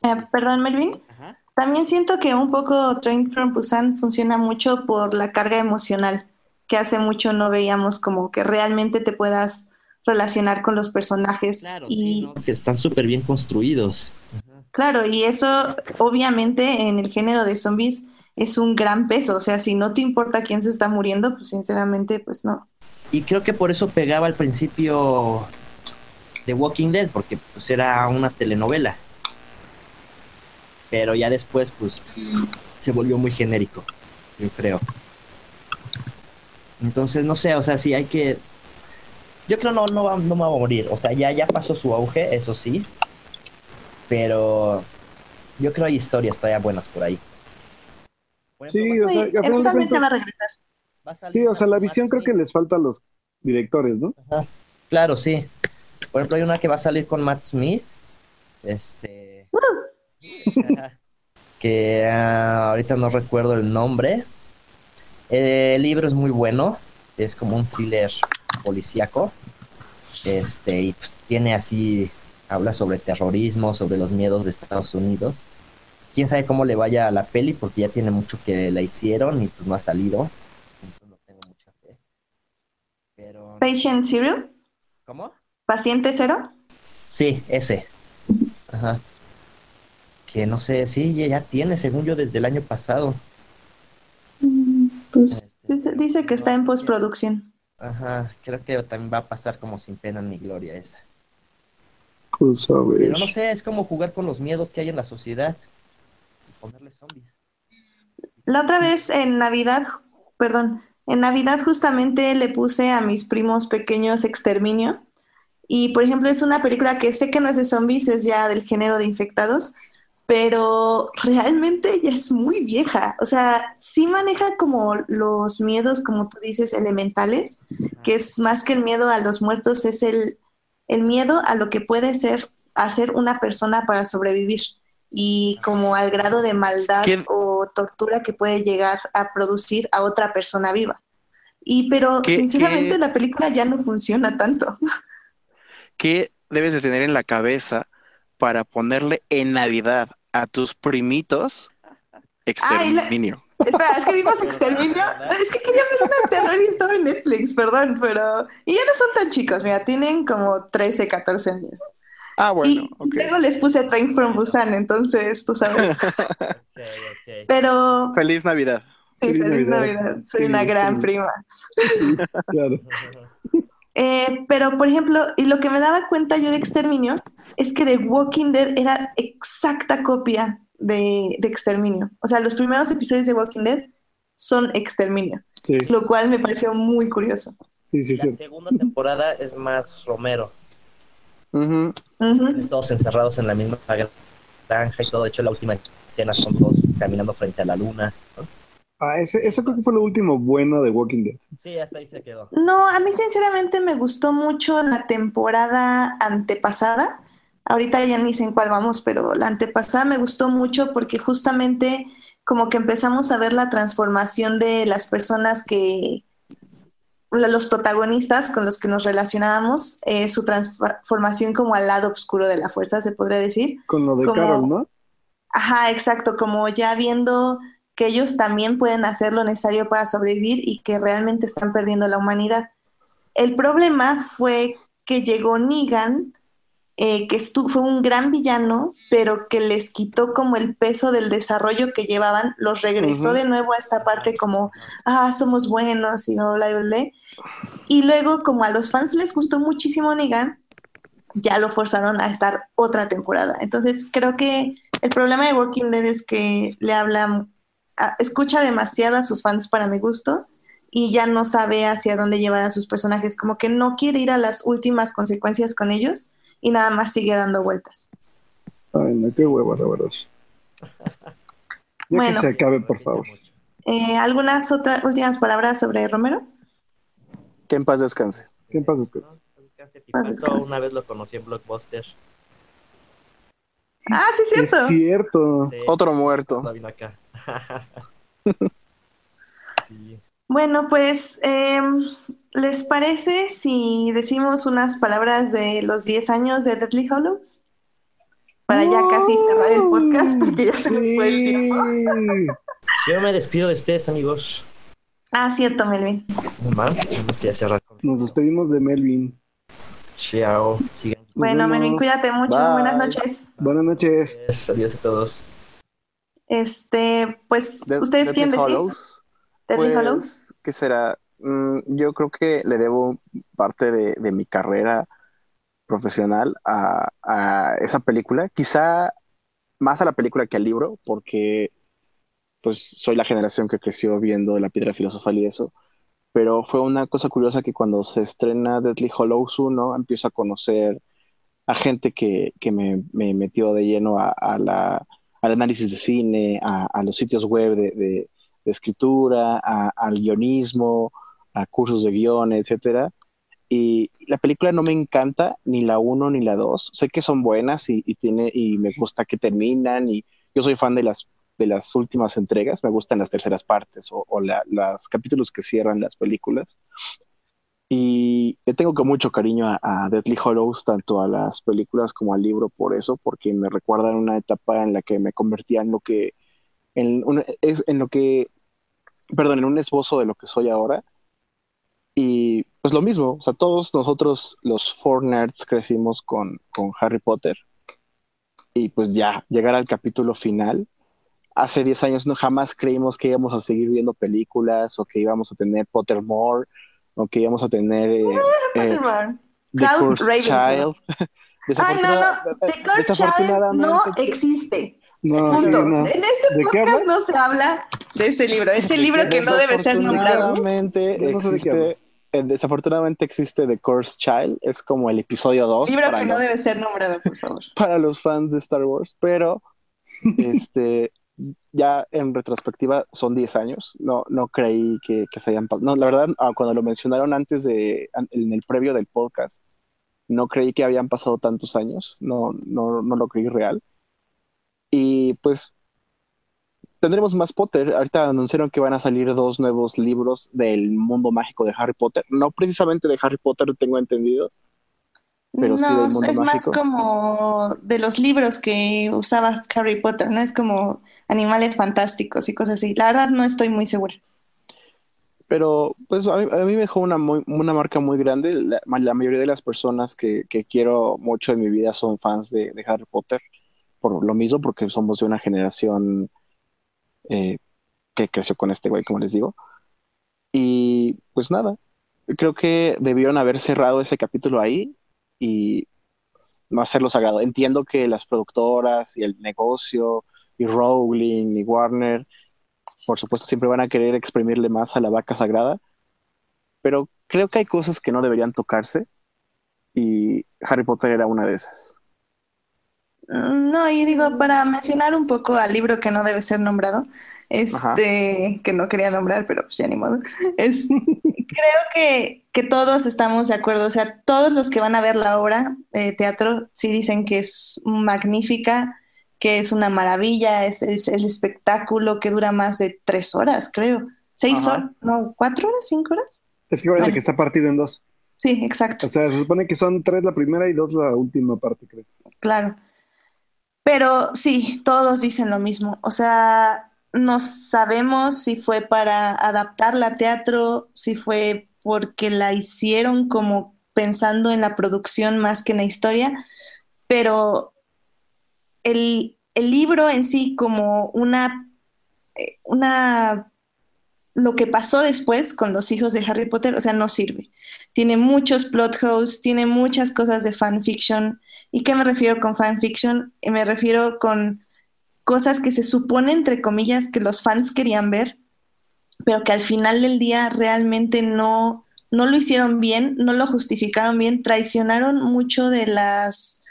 Eh, perdón, Melvin. Ajá. También siento que un poco Train from Busan funciona mucho por la carga emocional, que hace mucho no veíamos como que realmente te puedas relacionar con los personajes. Claro, y sí, ¿no? que están súper bien construidos. Claro, y eso obviamente en el género de zombies es un gran peso. O sea, si no te importa quién se está muriendo, pues sinceramente, pues no. Y creo que por eso pegaba al principio de Walking Dead, porque pues era una telenovela. Pero ya después, pues, se volvió muy genérico, yo creo. Entonces, no sé, o sea, sí hay que... Yo creo no, no, no va a morir, o sea, ya, ya pasó su auge, eso sí. Pero yo creo hay historias todavía buenas por ahí. Por Sí, o sea, Sí, eventualmente va a regresar. va a salir Sí, o sea, la visión creo que les falta a los directores, ¿no? Ajá, Claro, sí. Por ejemplo, hay una que va a salir con Matt Smith. Este. Ajá. [LAUGHS] que ah, ahorita no recuerdo el nombre. el libro es muy bueno. Es como un thriller policíaco. Este, y pues tiene así. Habla sobre terrorismo, sobre los miedos de Estados Unidos. Quién sabe cómo le vaya a la peli, porque ya tiene mucho que la hicieron y pues no ha salido. Entonces no tengo mucha fe. Pero. Patient Zero, ¿Cómo? Paciente Cero. Sí, ese. Ajá. Que no sé, sí, ya, ya tiene, según yo, desde el año pasado. Mm, Pues Este, dice que está en postproducción. Ajá, creo que también va a pasar como sin pena ni gloria esa. Pues a ver. Pero no sé, es como jugar con los miedos que hay en la sociedad y ponerle zombies. La otra vez en Navidad, perdón, en Navidad justamente le puse a mis primos pequeños Exterminio. Y por ejemplo, es una película que sé que no es de zombies, es ya del género de infectados, pero realmente ya es muy vieja. O sea, sí maneja como los miedos, como tú dices, elementales, que es más que el miedo a los muertos, es el, el miedo a lo que puede ser hacer una persona para sobrevivir y como al grado de maldad ¿Qué- o tortura que puede llegar a producir a otra persona viva. Y pero ¿Qué- sinceramente qué- la película ya no funciona tanto. ¿Qué debes de tener en la cabeza para ponerle en Navidad a tus primitos exterminio? Espera, es que vimos [LAUGHS] Exterminio. Es que quería ver una terror y estaba en Netflix, perdón, pero... Y ya no son tan chicos, mira, tienen como 13, 14 años. Ah, bueno, y ok. luego les puse Train from Busan, entonces tú sabes. [LAUGHS] Pero Feliz Navidad. sí, Feliz feliz Navidad. Navidad. Soy Sí, una gran prima. [LAUGHS] Claro. Eh, pero, por ejemplo, y lo que me daba cuenta yo de Exterminio es que The Walking Dead era exacta copia de, de Exterminio. O sea, los primeros episodios de Walking Dead son Exterminio, Sí, lo cual me pareció muy curioso. sí, sí, La sí. segunda temporada es más Romero. Ujú. Ujú. Todos encerrados en la misma granja y todo. De hecho, la última escena son todos caminando frente a la luna. ¿no? Ah, ese, eso creo que fue lo último bueno de Walking Dead. Sí, hasta ahí se quedó. No, a mí sinceramente me gustó mucho la temporada antepasada. Ahorita ya ni sé en cuál vamos, pero la antepasada me gustó mucho porque justamente como que empezamos a ver la transformación de las personas que, los protagonistas con los que nos relacionábamos, eh, su transformación como al lado oscuro de la fuerza, se podría decir. Con lo de Como- Carol, ¿no? Ajá, exacto, como ya viendo que ellos también pueden hacer lo necesario para sobrevivir y que realmente están perdiendo la humanidad. El problema fue que llegó Negan, eh, que fue un gran villano, pero que les quitó como el peso del desarrollo que llevaban, los regresó de nuevo a esta parte como, ah, somos buenos y bla, bla, bla, bla. Y luego, como a los fans les gustó muchísimo Negan, ya lo forzaron a estar otra temporada. Entonces, creo que el problema de Walking Dead es que le habla, a- escucha demasiado a sus fans para mi gusto y ya no sabe hacia dónde llevar a sus personajes, como que no quiere ir a las últimas consecuencias con ellos y nada más sigue dando vueltas. Ay, no, qué hueva, la verdad. Ya Bueno. que se acabe, por favor. Eh, ¿Algunas otras últimas palabras sobre Romero? Que en paz descanse. No, descanse, Paz descanse. una vez lo conocí en Blockbuster. Ah, sí, es Es cierto. cierto. Sí, Otro muerto. acá. [LAUGHS] sí. Bueno, pues, em, ¿les parece si decimos unas palabras de los 10 años de Deadly Hollows? Para ya casi cerrar el podcast, porque ya se nos fue el tiempo. Yo me despido de ustedes, amigos. Ah, cierto, Melvin. Nos despedimos de Melvin. Chao. Sigan. Bueno. Melvin, cuídate mucho. Bye. Buenas noches. Buenas noches. Adiós a todos. Este, pues, De- ¿ustedes quieren decir? Hollows, Deadly pues, Hollows. ¿Qué será? Mm, yo creo que le debo parte de, mi carrera profesional a, esa película. Quizá más a la película que al libro, porque pues soy la generación que creció viendo La Piedra Filosofal y eso. Pero fue una cosa curiosa que cuando se estrena Deadly Hollows 1, empiezo a conocer a gente que, que me, me metió de lleno a, la, al análisis de cine, a, los sitios web de, escritura, al guionismo, a cursos de guion, etcétera. Y la película no me encanta, ni la uno ni la dos. Sé que son buenas y, y tiene, y me gusta que terminan. Y yo soy fan de las, de las últimas entregas, me gustan las terceras partes o, o la- los capítulos que cierran las películas. Y le tengo mucho cariño a, a Deadly Hollows, tanto a las películas como al libro, por eso, porque me recuerdan una etapa en la que me convertía en lo que, en, un- en lo que, perdón, en un esbozo de lo que soy ahora. Y pues lo mismo, o sea, todos nosotros los four nerds crecimos con, con Harry Potter. Y pues ya, llegar al capítulo final. Hace 10 años no jamás creímos que íbamos a seguir viendo películas o que íbamos a tener Pottermore o que íbamos a tener eh, eh, Pottermore. The Cloud Cursed. Child. Ay, no, no. The Cursed Child no existe. No, Punto. sí, no. En este ¿De qué podcast no se habla de ese libro. Ese libro que no debe ser nombrado. Existe, eh, desafortunadamente existe The Cursed Child, es como el episodio 2 Libro que no los, debe ser nombrado, por favor. [LAUGHS] para los fans de Star Wars, pero este ya en retrospectiva son 10 años, no, no creí que, que se hayan pasado. No, la verdad, ah, cuando lo mencionaron antes de, en el previo del podcast, no creí que habían pasado tantos años, no, no, no lo creí real. Y pues tendremos más Potter. Ahorita anunciaron que van a salir dos nuevos libros del mundo mágico de Harry Potter. No precisamente de Harry Potter, tengo entendido. Pero sí no, del mundo es más como de los libros que usaba Harry Potter, ¿no? Es como animales fantásticos y cosas así. La verdad no estoy muy segura. Pero pues a mí, a mí me dejó una, muy- una marca muy grande. La, la mayoría de las personas que, que quiero mucho en mi vida son fans de, de Harry Potter. Por lo mismo, porque somos de una generación eh, que creció con este güey, como les digo. Y pues nada, creo que debieron haber cerrado ese capítulo ahí y no hacerlo sagrado. Entiendo que las productoras y el negocio y Rowling y Warner, por supuesto, siempre van a querer exprimirle más a la vaca sagrada, pero creo que hay cosas que no deberían tocarse y Harry Potter era una de esas. Mm, No, y digo, para mencionar un poco al libro que no debe ser nombrado, este, que no quería nombrar, pero pues ya ni modo. Es, [LAUGHS] creo que, que, todos estamos de acuerdo, o sea, todos los que van a ver la obra de teatro sí dicen que es magnífica, que es una maravilla, es, el espectáculo que dura más de tres horas, creo. ¿Seis horas? No, ¿cuatro horas? ¿Cinco horas? Es que parece que está partido en dos. Sí, exacto. O sea, se supone que son tres la primera y dos la última parte, creo. Claro. Pero sí, todos dicen lo mismo. O sea, no sabemos si fue para adaptarla a teatro, si fue porque la hicieron como pensando en la producción más que en la historia, pero el, el libro en sí como una, eh, una lo que pasó después con los hijos de Harry Potter, o sea, no sirve. Tiene muchos plot holes, tiene muchas cosas de fanfiction. ¿Y qué me refiero con fanfiction? Me refiero con cosas que se supone, entre comillas, que los fans querían ver, pero que al final del día realmente no, no lo hicieron bien, no lo justificaron bien, traicionaron mucho de las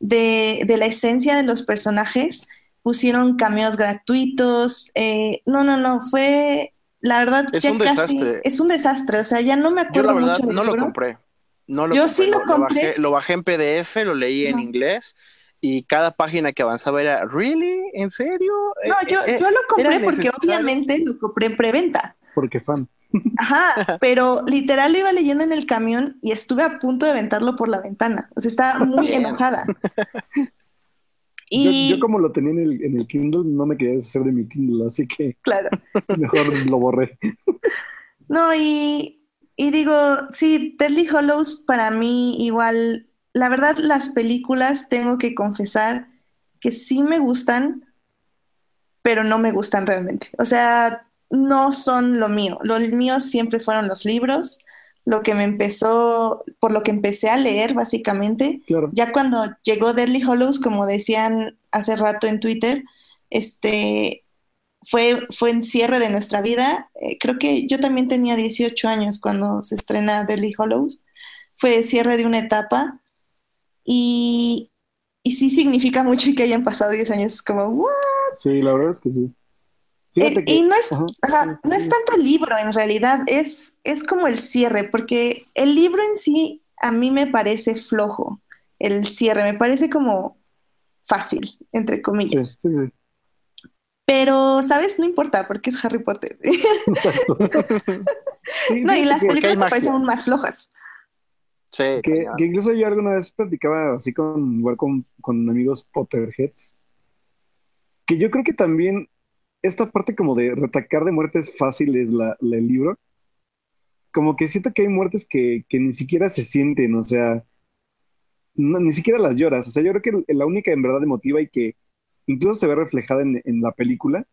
de, de la esencia de los personajes, pusieron cameos gratuitos, eh, no, no, no, fue la verdad, es ya un casi desastre. es un desastre. O sea, ya no me acuerdo Yo, la verdad, no lo compré. No lo Yo sí lo, compré. Lo bajé, en PDF, lo leí en inglés y cada página que avanzaba era, ¿really? ¿En serio? No, yo, eh, yo lo compré porque obviamente lo compré en preventa. Porque fan. [LAUGHS] Ajá, pero literal lo iba leyendo en el camión y estuve a punto de aventarlo por la ventana. O sea, estaba muy enojada. [LAUGHS] Yo, como lo tenía en el, en el Kindle, no me quería deshacer de mi Kindle, así que [LAUGHS] claro. [LAUGHS] mejor lo borré. No, y, y digo, sí, Deadly Hollows para mí igual, la verdad las películas tengo que confesar que sí me gustan, pero no me gustan realmente. O sea, no son lo mío. Lo mío siempre fueron los libros lo que me empezó, por lo que empecé a leer básicamente. Ya cuando llegó Deadly Hollows, como decían hace rato en Twitter, este, fue, fue en cierre de nuestra vida. Eh, creo que yo también tenía 18 años cuando se estrena Deadly Hollows. Fue cierre de una etapa y, y sí significa mucho que hayan pasado 10 años. como, ¿what? Sí, la verdad es que sí. Eh, y no es, no es tanto el libro en realidad, es, es como el cierre, porque el libro en sí a mí me parece flojo, el cierre, me parece como fácil, entre comillas. Sí, sí, Pero, ¿sabes? No importa, porque es Harry Potter. [LAUGHS] no, y las películas me parecen aún más flojas. Sí. Que, incluso yo alguna vez platicaba así con, igual con, con amigos Potterheads, que yo creo que también esta parte como de retacar de muertes fáciles la, el libro, como que siento que hay muertes que, ni siquiera se sienten, o sea, ni siquiera las lloras. O sea, yo creo que la única en verdad emotiva y que incluso se ve reflejada en, la película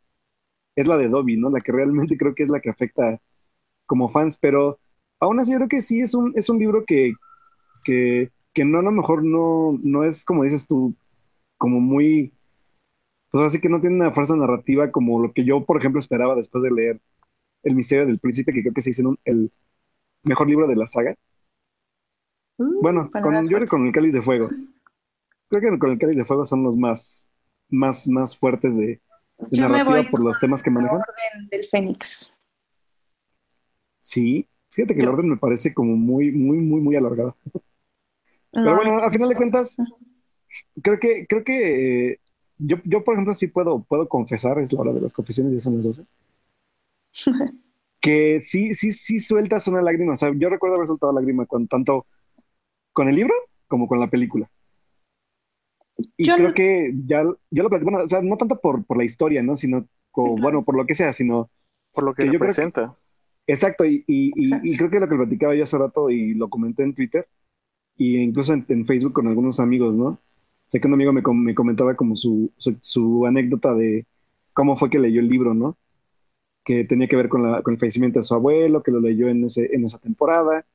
es la de Dobby, ¿no? La que realmente [LAUGHS] creo que es la que afecta como fans, pero aún así yo creo que sí es un, es un libro que, que, que no, a lo mejor no, no es como dices tú, como muy pues así que no tiene una fuerza narrativa como lo que yo, por ejemplo, esperaba después de leer El misterio del príncipe, que creo que se hizo el mejor libro de la saga. Mm, bueno, con, yo creo con el cáliz de fuego. Creo que con el cáliz de fuego son los más, más, más fuertes de, narrativa por los temas que manejan. El orden del Fénix. Sí, fíjate que el orden me parece como muy, muy, muy, muy alargado. Pero bueno, a final de cuentas, creo que, creo que eh, yo, yo, por ejemplo, sí puedo, puedo confesar, es la hora de las confesiones, ya son las 12. [LAUGHS] que sí, sí, sí sueltas una lágrima. O sea, yo recuerdo haber soltado lágrima con tanto con el libro como con la película. Y creo que ya, yo lo platico, bueno, o sea, no tanto por, por la historia, ¿no? Sino, como, bueno, por lo que sea, sino... Por lo que, yo representa. exacto, y, y, y, creo que lo que platicaba yo hace rato y lo comenté en Twitter, y incluso en Facebook con algunos amigos, ¿no? Sé que un amigo me, me comentaba como su, su, anécdota de cómo fue que leyó el libro, ¿no? Que tenía que ver con, el fallecimiento de su abuelo, que lo leyó en, esa temporada.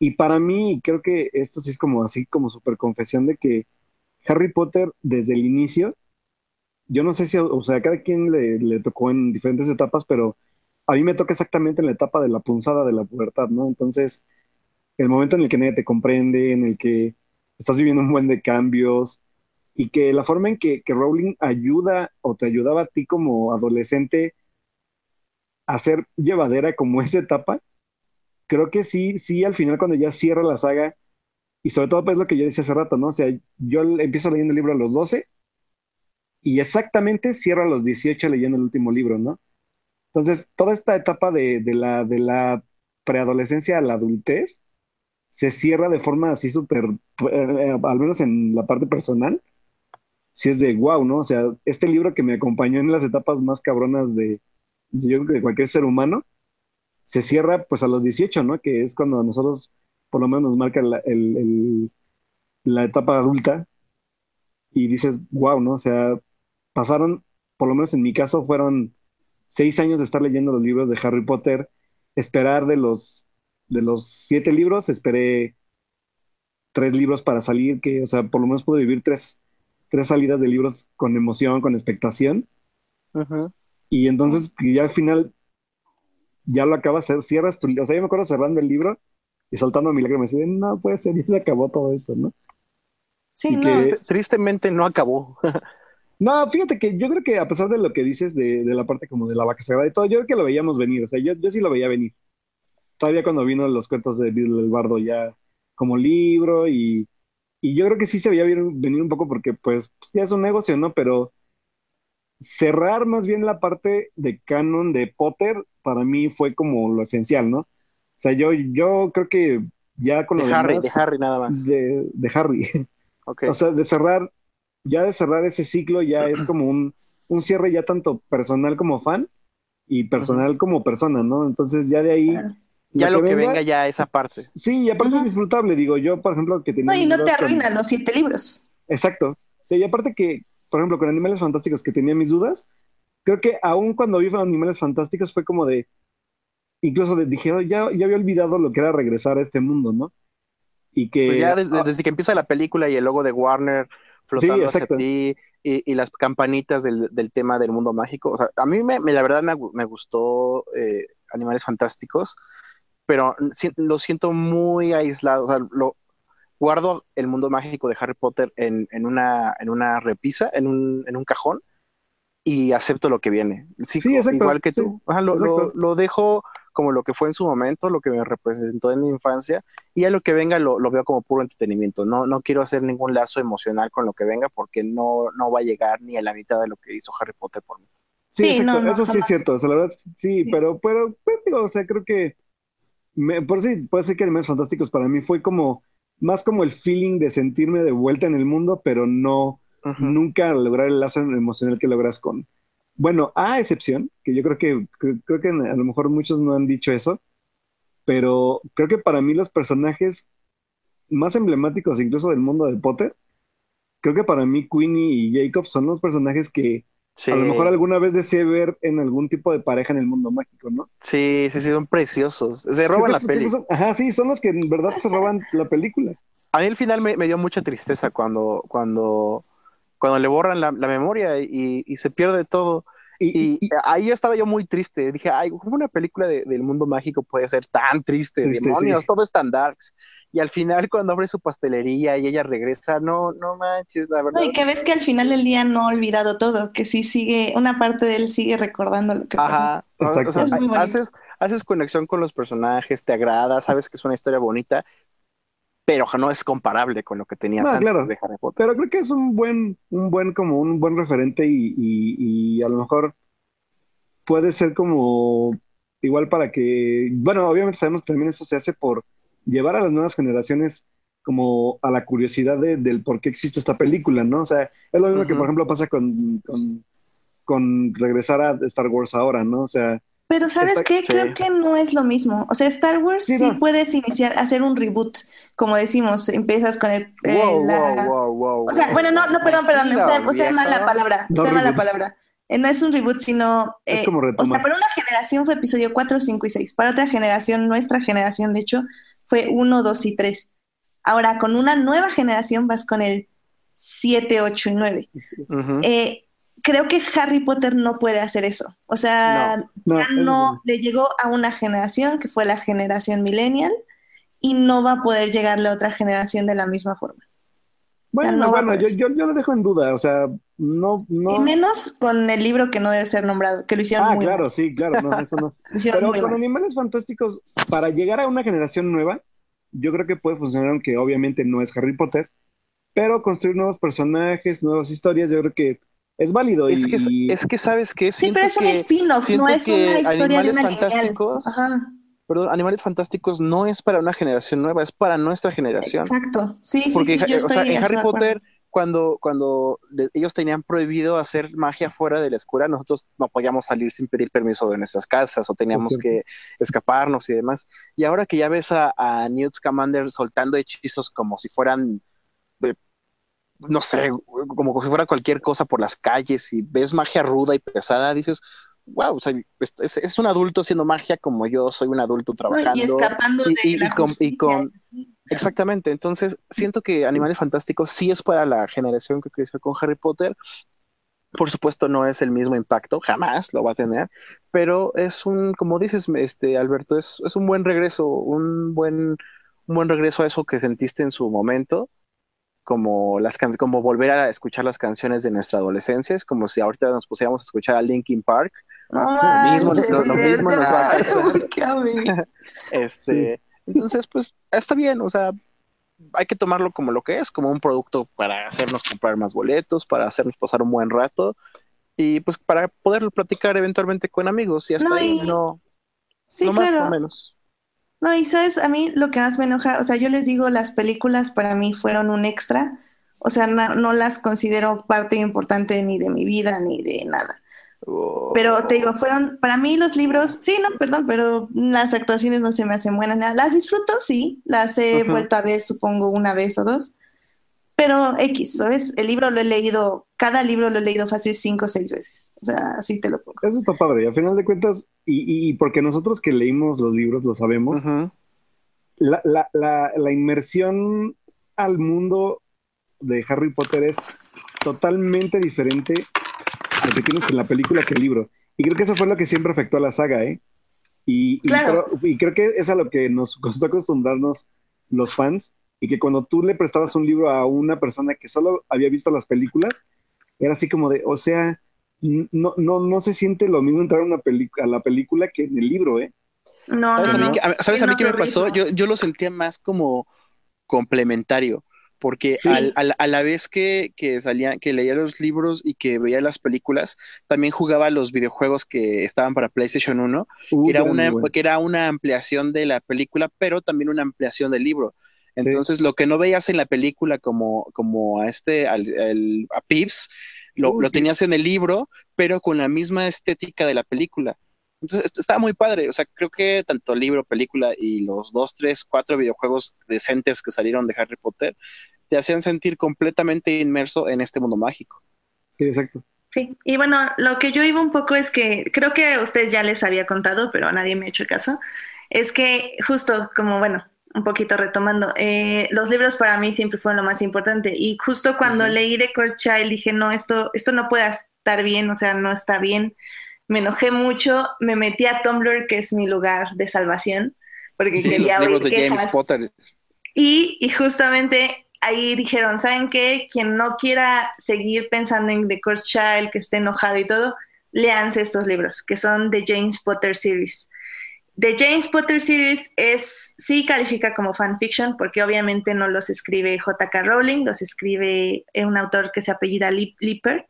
Y para mí, creo que esto sí es como así, como súper confesión de que Harry Potter desde el inicio, yo no sé si, o sea, cada quien le, le tocó en diferentes etapas, pero a mí me toca exactamente en la etapa de la punzada de la pubertad, ¿no? Entonces, el momento en el que nadie te comprende, en el que estás viviendo un buen de cambios y que la forma en que, que Rowling ayuda o te ayudaba a ti como adolescente a ser llevadera como [LAUGHS] esa etapa, creo que sí, sí, al final cuando ya cierra la saga, y sobre todo pues lo que yo decía hace rato, ¿no? O sea, yo empiezo leyendo el libro a los 12 y exactamente cierro a los 18 leyendo el último libro, ¿no? Entonces, toda esta etapa de, de la, de la preadolescencia a la adultez se cierra de forma así súper, eh, al menos en la parte personal, si es de wow, ¿no? O sea, este libro que me acompañó en las etapas más cabronas de, yo creo que cualquier ser humano, se cierra pues a los 18, ¿no? Que es cuando nosotros por lo menos nos marca la, la etapa adulta y dices, wow, ¿no? O sea, pasaron, por lo menos en mi caso, fueron seis años de estar leyendo los libros de Harry Potter, esperar de los, de los siete libros, esperé tres libros para salir, que, o sea, por lo menos pude vivir tres, tres salidas de libros con emoción, con expectación. Y entonces, ya al final, ya lo acabas, cierras tu, o sea, yo me acuerdo cerrando el libro y soltando mi lágrima, y no puede ser, ya se acabó todo esto, ¿no? Sí, no. tristemente no acabó. [LAUGHS] No, fíjate que yo creo que a pesar de lo que dices de, la parte como de la vaca sagrada y todo, yo creo que lo veíamos venir, o sea, yo, yo sí lo veía venir. Todavía cuando vino los cuentos de Bill el Bardo ya como libro y, yo creo que sí se veía venir un poco porque pues, pues, ya es un negocio, ¿no? Pero cerrar más bien la parte de canon de Potter para mí fue como lo esencial, ¿no? O sea, yo, yo creo que ya con de lo Harry, de Harry nada más. De, de Harry. Okay. O sea, de cerrar ya de cerrar ese ciclo ya es como un, cierre ya tanto personal como fan y personal como persona, ¿no? Entonces ya de ahí... Ya lo que, venga, ya esa parte. Sí, y aparte es disfrutable, digo, yo por ejemplo que tenía... No, y no te arruinan los siete libros. Exacto. Sí, y aparte que, por ejemplo, con Animales Fantásticos que tenía mis dudas, creo que aún cuando vi Animales Fantásticos fue como de... Incluso de, dije, oh, ya, ya había olvidado lo que era regresar a este mundo, ¿no? Y que... Pues ya desde, desde que empieza la película y el logo de Warner flotando hacia ti y, las campanitas del, tema del mundo mágico. O sea, a mí me, la verdad me, gustó eh, Animales Fantásticos, pero lo siento muy aislado. O sea, lo, guardo el mundo mágico de Harry Potter en, una, en una repisa, en un, en un cajón, y acepto lo que viene. Sí, igual que tú. lo, lo, dejo como lo que fue en su momento, lo que me representó en mi infancia, y a lo que venga lo, veo como puro entretenimiento. No, no quiero hacer ningún lazo emocional con lo que venga porque no, no va a llegar ni a la mitad de lo que hizo Harry Potter por mí. Sí, eso sí es cierto, o sea, la verdad, sí, pero, pero, pero, digo, o sea, creo que, por sí, puede ser que Animales Fantásticos para mí fue como, más como el feeling de sentirme de vuelta en el mundo, pero no, nunca lograr el lazo emocional que logras con, bueno, a excepción, que yo creo que, creo que a lo mejor muchos no han dicho eso, pero creo que para mí los personajes más emblemáticos incluso del mundo de Potter, creo que para mí Queenie y Jacob son los personajes que a lo mejor alguna vez deseé ver en algún tipo de pareja en el mundo mágico, ¿no? Sí, sí, sí, son preciosos. Se roban la película. Ajá, sí, son los que en verdad se roban la película. A mí al final me, dio mucha tristeza cuando, cuando cuando le borran la, memoria y, se pierde todo. Y, ahí estaba yo muy triste. Dije, ay, ¿cómo una película del mundo mágico puede ser tan triste? Demonios, todo es tan darks. Y al final, cuando abre su pastelería y ella regresa, no, no manches, la verdad. y que ves que al final del día no ha olvidado todo, que sí sigue, una parte de él sigue recordando lo que Ajá. pasó. haces, haces conexión con los personajes, te agrada, sabes que es una historia bonita, pero no es comparable con lo que tenías antes de Harry Potter. Pero creo que es un buen, un buen, como un buen referente y, a lo mejor puede ser como igual para que, bueno, obviamente sabemos que también eso se hace por llevar a las nuevas generaciones como a la curiosidad del por qué existe esta película, ¿no? O sea, es lo mismo que, por ejemplo, pasa con, con, con regresar a Star Wars ahora, ¿no? O sea, pero ¿sabes qué? Creo que no es lo mismo. O sea, Star Wars sí, puedes iniciar, hacer un reboot, como decimos, empiezas con el... Eh, o sea, bueno, no, no, perdón, perdón, usé, mala palabra, usé mala palabra. Eh, no es un reboot, sino... es eh, como o sea, para una generación fue episodio 4, 5 y 6. Para otra generación, nuestra generación, de hecho, fue 1, 2 y 3. Ahora, con una nueva generación vas con el 7, 8 y 9. eh, creo que Harry Potter no puede hacer eso. O sea, ya no le llegó a una generación que fue la generación millennial y no va a poder llegarle a otra generación de la misma forma. Bueno, bueno, yo, yo, yo lo dejo en duda, o sea, no, no. Y menos con el libro que no debe ser nombrado, que lo hicieron Ah, muy claro, mal. sí, claro, no, eso no. [LAUGHS] Pero con mal. Animales Fantásticos, para llegar a una generación nueva, yo creo que puede funcionar, aunque obviamente no es Harry Potter, pero construir nuevos personajes, nuevas historias, yo creo que es válido. Es y, que, y- es que sabes que Sí, pero es un spin-off, no es una historia de Animales una. Fantásticos- Ajá, perdón, Animales Fantásticos no es para una generación nueva, es para nuestra generación. exacto. Sí, sí, Porque sí, yo o sea, estoy en Harry. Potter, cuando, cuando ellos tenían prohibido hacer magia fuera de la escuela, nosotros no podíamos salir sin pedir permiso de nuestras casas o teníamos que escaparnos y demás. Y ahora que ya ves a, a Newt Scamander soltando hechizos como si fueran, no sé, como si fuera cualquier cosa por las calles y ves magia ruda y pesada, dices, wow, o sea, es, un adulto haciendo magia como yo soy un adulto trabajando. y escapando de y- y la con- y justicia. con- Exactamente, entonces siento que Animales Fantásticos sí es para la generación que creció con Harry Potter. Por supuesto no es el mismo impacto, jamás lo va a tener, pero es un, como dices, este Alberto, es, es un buen regreso, un buen, un buen regreso a eso que sentiste en su momento, como las can- como volver a escuchar las canciones de nuestra adolescencia, es como si ahorita nos pusiéramos a escuchar a Linkin Park, No Lo mismo- lo- lo mismo nos va a pasar. [LAUGHS] Este, entonces, pues está bien, o sea, hay que tomarlo como lo que es, como un producto para hacernos comprar más boletos, para hacernos pasar un buen rato y pues para poder platicar eventualmente con amigos y hasta No, ahí y- no, Sí, no más claro. o menos. No, y sabes, a mí lo que más me enoja, o sea, yo les digo, las películas para mí fueron un extra, o sea, no, no las considero parte importante ni de mi vida ni de nada. Oh, Pero te digo, fueron, para mí los libros, sí, no, perdón, pero las actuaciones no se me hacen buenas, nada. Las disfruto, sí, las he vuelto a ver, supongo, una vez o dos, pero X, ¿sabes? El libro lo he leído, cada libro lo he leído fácil cinco o seis veces, o sea, así te lo pongo. Eso está padre, y al final de cuentas, y, y- y porque nosotros que leímos los libros lo sabemos, ujú. la, la, la, la inmersión al mundo de Harry Potter es totalmente diferente a lo que tienes en la película que el libro. Y creo que eso fue lo que siempre afectó a la saga, ¿eh? Y, y Claro. creo, y creo que es a lo que nos costó acostumbrarnos los fans, y que cuando tú le prestabas un libro a una persona que solo había visto las películas, era así como de, o sea, no, no, no se siente lo mismo entrar a, una a la película que en el libro, ¿eh? No, ¿Sabes, no, a mí, no. ¿sabes a mí qué me pasó? Yo, yo lo sentía más como complementario, porque Sí. al- al- a la vez que, que salía, que leía los libros y que veía las películas, también jugaba los videojuegos que estaban para PlayStation 1, Uh, que era una, que era una ampliación de la película, pero también una ampliación del libro. Sí. Entonces, lo que no veías en la película como, como a este, al, al- a Pips, lo, lo tenías en el libro, pero con la misma estética de la película. Entonces, est- estaba muy padre. O sea, creo que tanto el libro, película y los dos, tres, cuatro videojuegos decentes que salieron de Harry Potter te hacían sentir completamente inmerso en este mundo mágico. Sí, exacto. Sí, y bueno, lo que yo iba un poco es que creo que a ustedes ya les había contado, pero a nadie me ha hecho caso, es que justo como, bueno, un poquito retomando, eh, los libros para mí siempre fueron lo más importante y justo cuando leí The Cursed Child dije, no, esto, esto no puede estar bien, o sea, no está bien, me enojé mucho, me metí a Tumblr, que es mi lugar de salvación, porque Sí, quería los libros oír de James quejas. Potter. Y, y justamente ahí dijeron, ¿saben qué? Quien no quiera seguir pensando en The Cursed Child, que esté enojado y todo, léanse estos libros, que son de James Potter Series. The James Potter Series es, sí califica como fanfiction, porque obviamente no los escribe J.K. Rowling, los escribe un autor que se apellida Lip- Lippert.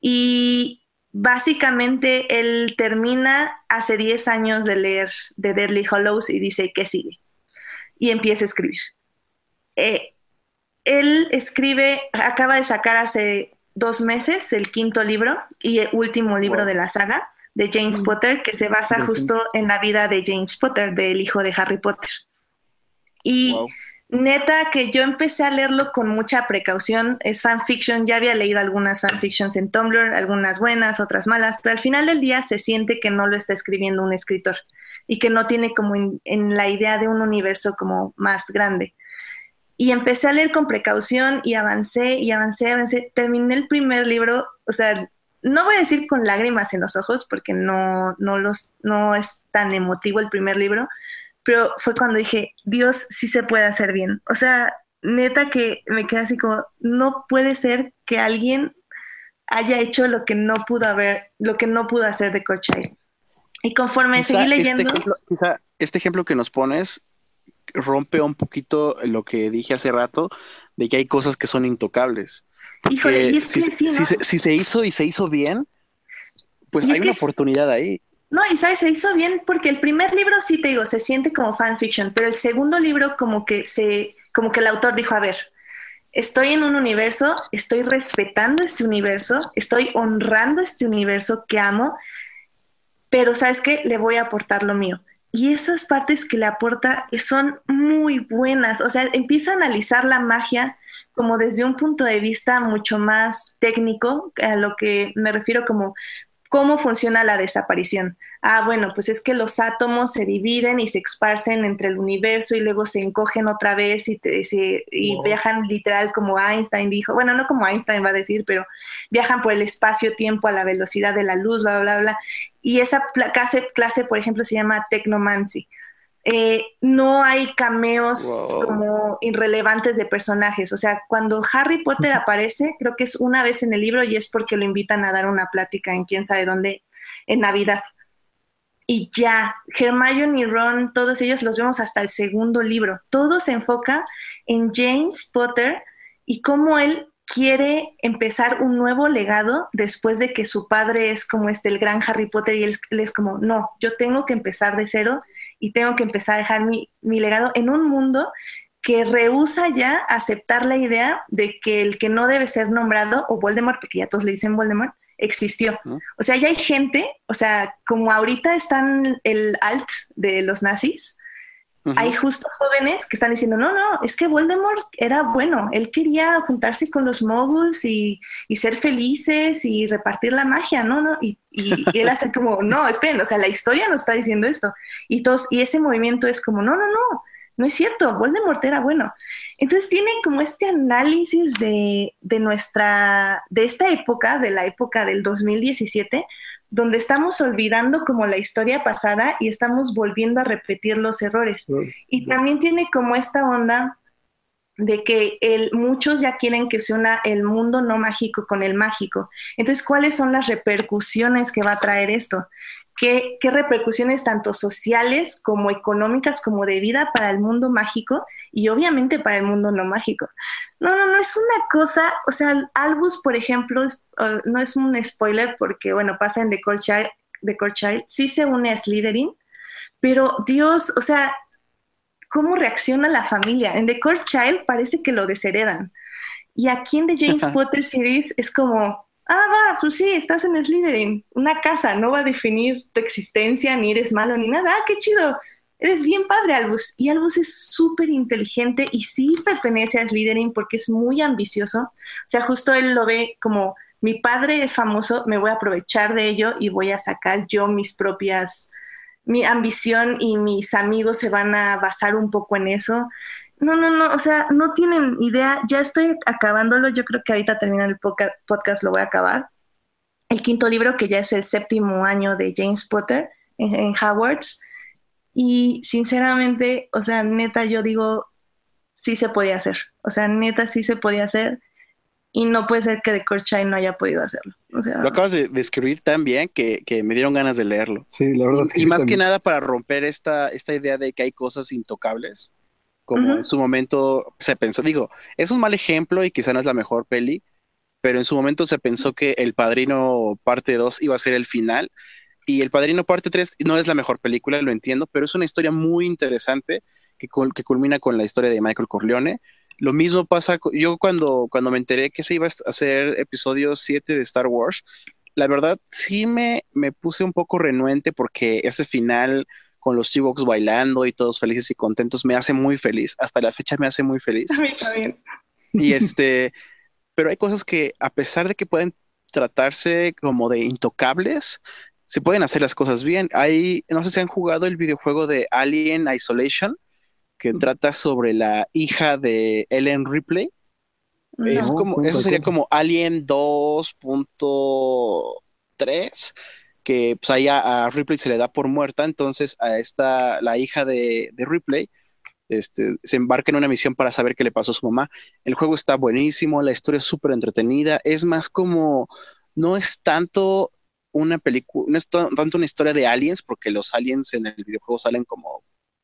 Y básicamente él termina hace 10 años de leer The Deadly Hollows y dice, ¿qué sigue? Y empieza a escribir. Eh, él escribe, acaba de sacar hace dos meses el quinto libro y el último libro Wow. de la saga de James Mm. Potter, que se basa justo en la vida de James Potter, del hijo de Harry Potter. Y Wow. neta que yo empecé a leerlo con mucha precaución, es fanfiction, ya había leído algunas fanfictions en Tumblr, algunas buenas, otras malas, pero al final del día se siente que no lo está escribiendo un escritor y que no tiene como en, en la idea de un universo como más grande. Y empecé a leer con precaución y avancé y avancé, avancé. Terminé el primer libro, o sea, no voy a decir con lágrimas en los ojos porque no, no, los, no es tan emotivo el primer libro, pero fue cuando dije, Dios sí se puede hacer bien. O sea, neta que me queda así como, no puede ser que alguien haya hecho lo que no pudo haber, lo que no pudo hacer de Child. Y conforme seguí este leyendo. Este ejemplo, quizá este ejemplo que nos pones rompe un poquito lo que dije hace rato de que hay cosas que son intocables. Híjole, y es que sí, si, se, si, se, hizo y se hizo bien, pues hay una oportunidad ahí. No, y sabes, se hizo bien porque el primer libro sí te digo, se siente como fanfiction, pero el segundo libro como que se, como que el autor dijo, a ver, estoy en un universo, estoy respetando este universo, estoy honrando este universo que amo, pero sabes qué, le voy a aportar lo mío. Y esas partes que le aporta son muy buenas, o sea, empieza a analizar la magia como desde un punto de vista mucho más técnico, a lo que me refiero como ¿Cómo funciona la desaparición? Ah, bueno, pues es que los átomos se dividen y se esparcen entre el universo y luego se encogen otra vez y, y viajan literal como Einstein dijo, bueno, no como Einstein va a decir, pero viajan por el espacio-tiempo a la velocidad de la luz, bla, bla, bla. Y esa clase, clase, por ejemplo, se llama Technomancy. Eh, no hay cameos como irrelevantes de personajes. O sea, cuando Harry Potter aparece, creo que es una vez en el libro y es porque lo invitan a dar una plática en quién sabe dónde, en Navidad. Y ya, Hermione y Ron, todos ellos los vemos hasta el segundo libro. Todo se enfoca en James Potter y cómo él quiere empezar un nuevo legado después de que su padre es como este, el gran Harry Potter y él, él es como, no, yo tengo que empezar de cero y tengo que empezar a dejar mi, legado en un mundo que rehúsa ya aceptar la idea de que el que no debe ser nombrado, o Voldemort, porque ya todos le dicen Voldemort, existió. O sea, ya hay gente, o sea, como ahorita están el alt de los nazis, hay justo jóvenes que están diciendo, no, no, es que Voldemort era bueno, él quería juntarse con los moguls y, ser felices y repartir la magia, ¿no? no y, él hace como, no, esperen, o sea, la historia nos está diciendo esto. Y, todos, y ese movimiento es como, no, no, no, no es cierto, Voldemort era bueno. Entonces tiene como este análisis de, de nuestra, de esta época, de la época del 2017, donde estamos olvidando como la historia pasada y estamos volviendo a repetir los errores. Y también tiene como esta onda de que el, muchos ya quieren que se una el mundo no mágico con el mágico. Entonces, ¿cuáles son las repercusiones que va a traer esto? ¿Qué, qué repercusiones tanto sociales como económicas como de vida para el mundo mágico y obviamente para el mundo no mágico? No, no, no es una cosa, o sea, Albus, por ejemplo, no es un spoiler porque, bueno, pasa en The Cold Child, The Cold Child sí se une a Slytherin, pero Dios, o sea, ¿cómo reacciona la familia? En The Cold Child parece que lo desheredan. Y aquí en The James Potter series es como, ah, va, pues sí, estás en Slytherin, una casa, no va a definir tu existencia, ni eres malo, ni nada, ah, qué chido, eres bien padre, Albus. Y Albus es súper inteligente y sí pertenece a Slytherin porque es muy ambicioso. O sea, justo él lo ve como mi padre es famoso, me voy a aprovechar de ello y voy a sacar yo mis propias, mi ambición y mis amigos se van a basar un poco en eso. No, no, no, o sea, no tienen idea, ya estoy acabándolo, yo creo que ahorita termina el podcast, lo voy a acabar. El quinto libro, que ya es el séptimo año de James Potter en, en Howard's, y sinceramente, o sea, neta, yo digo, sí se podía hacer. O sea, neta, sí se podía hacer. Y no puede ser que The Child no haya podido hacerlo. Lo acabas de describir tan bien que, me dieron ganas de leerlo. Sí, la verdad. Y, más que nada para romper esta, esta idea de que hay cosas intocables, como en su momento se pensó. Digo, es un mal ejemplo y quizá no es la mejor peli, pero en su momento se pensó que El Padrino parte 2 iba a ser el final y El Padrino parte 3 no es la mejor película, lo entiendo, pero es una historia muy interesante que, que culmina con la historia de Michael Corleone. Lo mismo pasa, yo cuando, cuando me enteré que se iba a hacer episodio 7 de Star Wars, la verdad sí me, me puse un poco renuente porque ese final con los Ewoks bailando y todos felices y contentos me hace muy feliz. Hasta la fecha me hace muy feliz. A mí también. Y este, pero hay cosas que a pesar de que pueden tratarse como de intocables, se pueden hacer las cosas bien. Hay, no sé si han jugado el videojuego de Alien Isolation, que trata sobre la hija de Ellen Ripley. Es como, eso sería como Alien 2.3, que pues ahí a, Ripley se le da por muerta, entonces a esta, la hija de, Ripley, este, se embarca en una misión para saber qué le pasó a su mamá. El juego está buenísimo, la historia es súper entretenida, es más como, no es tanto una película, no es tanto una historia de aliens, porque los aliens en el videojuego salen como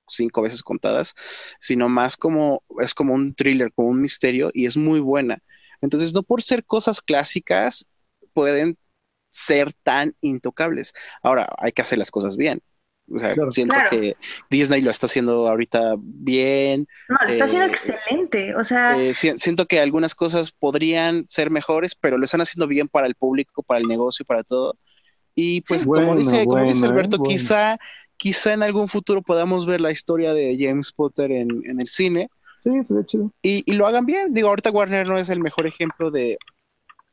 cinco veces contadas, sino más como, es como un thriller, como un misterio, y es muy buena. Entonces, no por ser cosas clásicas, pueden ser tan intocables. Ahora, hay que hacer las cosas bien. O sea, siento que Disney lo está haciendo ahorita bien. No, lo está haciendo eh, excelente. O sea, eh, siento que algunas cosas podrían ser mejores, pero lo están haciendo bien para el público, para el negocio, para todo. Y pues, como, dice, como dice Alberto, quizá, quizá en algún futuro podamos ver la historia de James Potter en, en el cine. Sí, ve chido. Y, y lo hagan bien. Digo, ahorita Warner no es el mejor ejemplo de,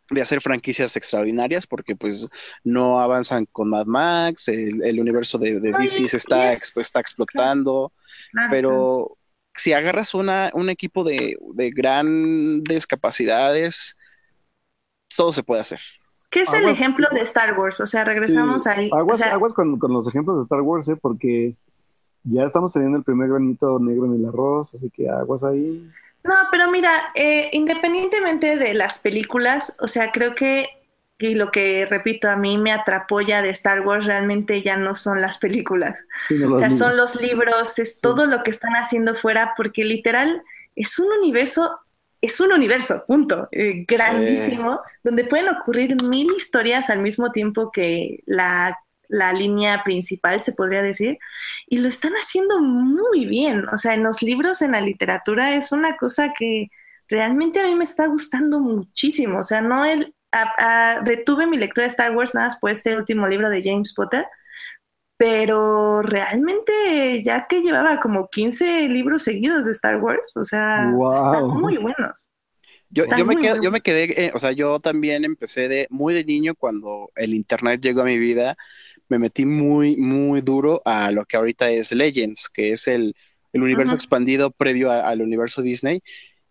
de hacer franquicias extraordinarias porque pues no avanzan con Mad Max, el, universo de, DC se está, está explotando, pero si agarras una, un equipo de, grandes capacidades, todo se puede hacer. ¿Qué es el ejemplo de Star Wars? O sea, regresamos ahí. Aguas, aguas con, con, los ejemplos de Star Wars, ¿eh? porque ya estamos teniendo el primer granito negro en el arroz, así que aguas ahí. No, pero mira, eh, independientemente de las películas, o sea, creo que, y lo que repito, a mí me atrapó ya de Star Wars, realmente ya no son las películas. o sea, son los libros, es todo lo que están haciendo fuera, porque literal es un universo, es un universo, punto, eh, grandísimo, donde pueden ocurrir mil historias al mismo tiempo que la la línea principal, se podría decir, y lo están haciendo muy bien. O sea, en los libros, en la literatura, es una cosa que realmente a mí me está gustando muchísimo. O sea, no el, detuve mi lectura de Star Wars nada más por este último libro de James Potter, pero realmente ya que llevaba como 15 libros seguidos de Star Wars, o sea, están muy buenos. Yo, yo, me quedé, yo me quedé, o sea, yo también empecé de muy de niño cuando el internet llegó a mi vida me metí muy, muy duro a lo que ahorita es Legends, que es el, universo expandido previo al universo Disney.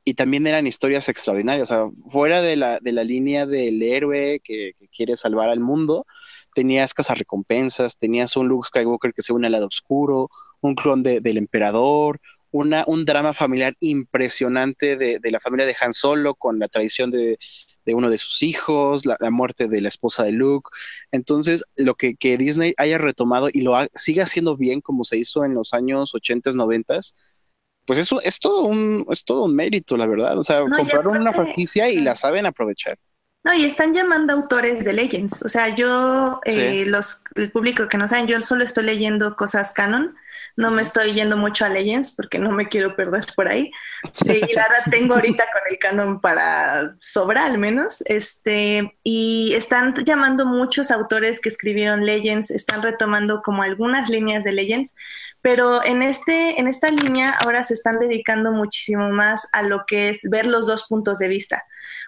Y también eran historias extraordinarias, o sea, fuera de la, de la línea del héroe que, quiere salvar al mundo, tenías recompensas, tenías un Luke Skywalker que se une al lado oscuro, un clon del emperador, una, un drama familiar impresionante de, de, la familia de Han Solo con la tradición de, de uno de sus hijos, la, muerte de la esposa de Luke. Entonces, lo que, Disney haya retomado y lo siga haciendo bien como se hizo en los años 80, 90, pues eso es todo un, es todo un mérito, la verdad. O sea, compraron una franquicia y la saben aprovechar. No, y están llamando autores de Legends. O sea, yo, eh, los, el público que no saben, yo solo estoy leyendo cosas canon no me estoy yendo mucho a Legends porque no me quiero perder por ahí. Y la tengo ahorita con el canon para sobra al menos. Este, y están llamando muchos autores que escribieron Legends, están retomando como algunas líneas de Legends, pero en, este, en esta línea ahora se están dedicando muchísimo más a lo que es ver los dos puntos de vista.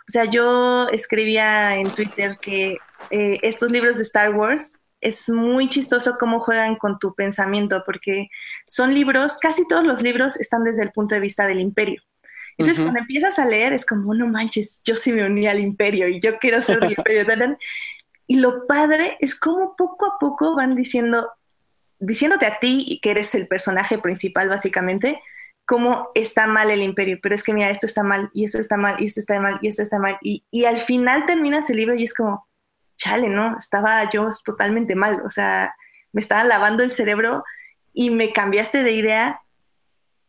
O sea, yo escribía en Twitter que eh, estos libros de Star Wars es muy chistoso cómo juegan con tu pensamiento, porque son libros, casi todos los libros están desde el punto de vista del imperio. Entonces, cuando empiezas a leer, es como, no manches, yo sí me uní al imperio y yo quiero ser del [LAUGHS] imperio. y lo padre es cómo poco a poco van diciendo, diciéndote a ti que eres el personaje principal, básicamente, cómo está mal el imperio. Pero es que, mira, esto está mal, y esto está mal, y esto está mal, y esto está mal. Y, y al final terminas el libro y es como, chale, ¿no? Estaba yo totalmente mal, o sea, me estaba lavando el cerebro y me cambiaste de idea.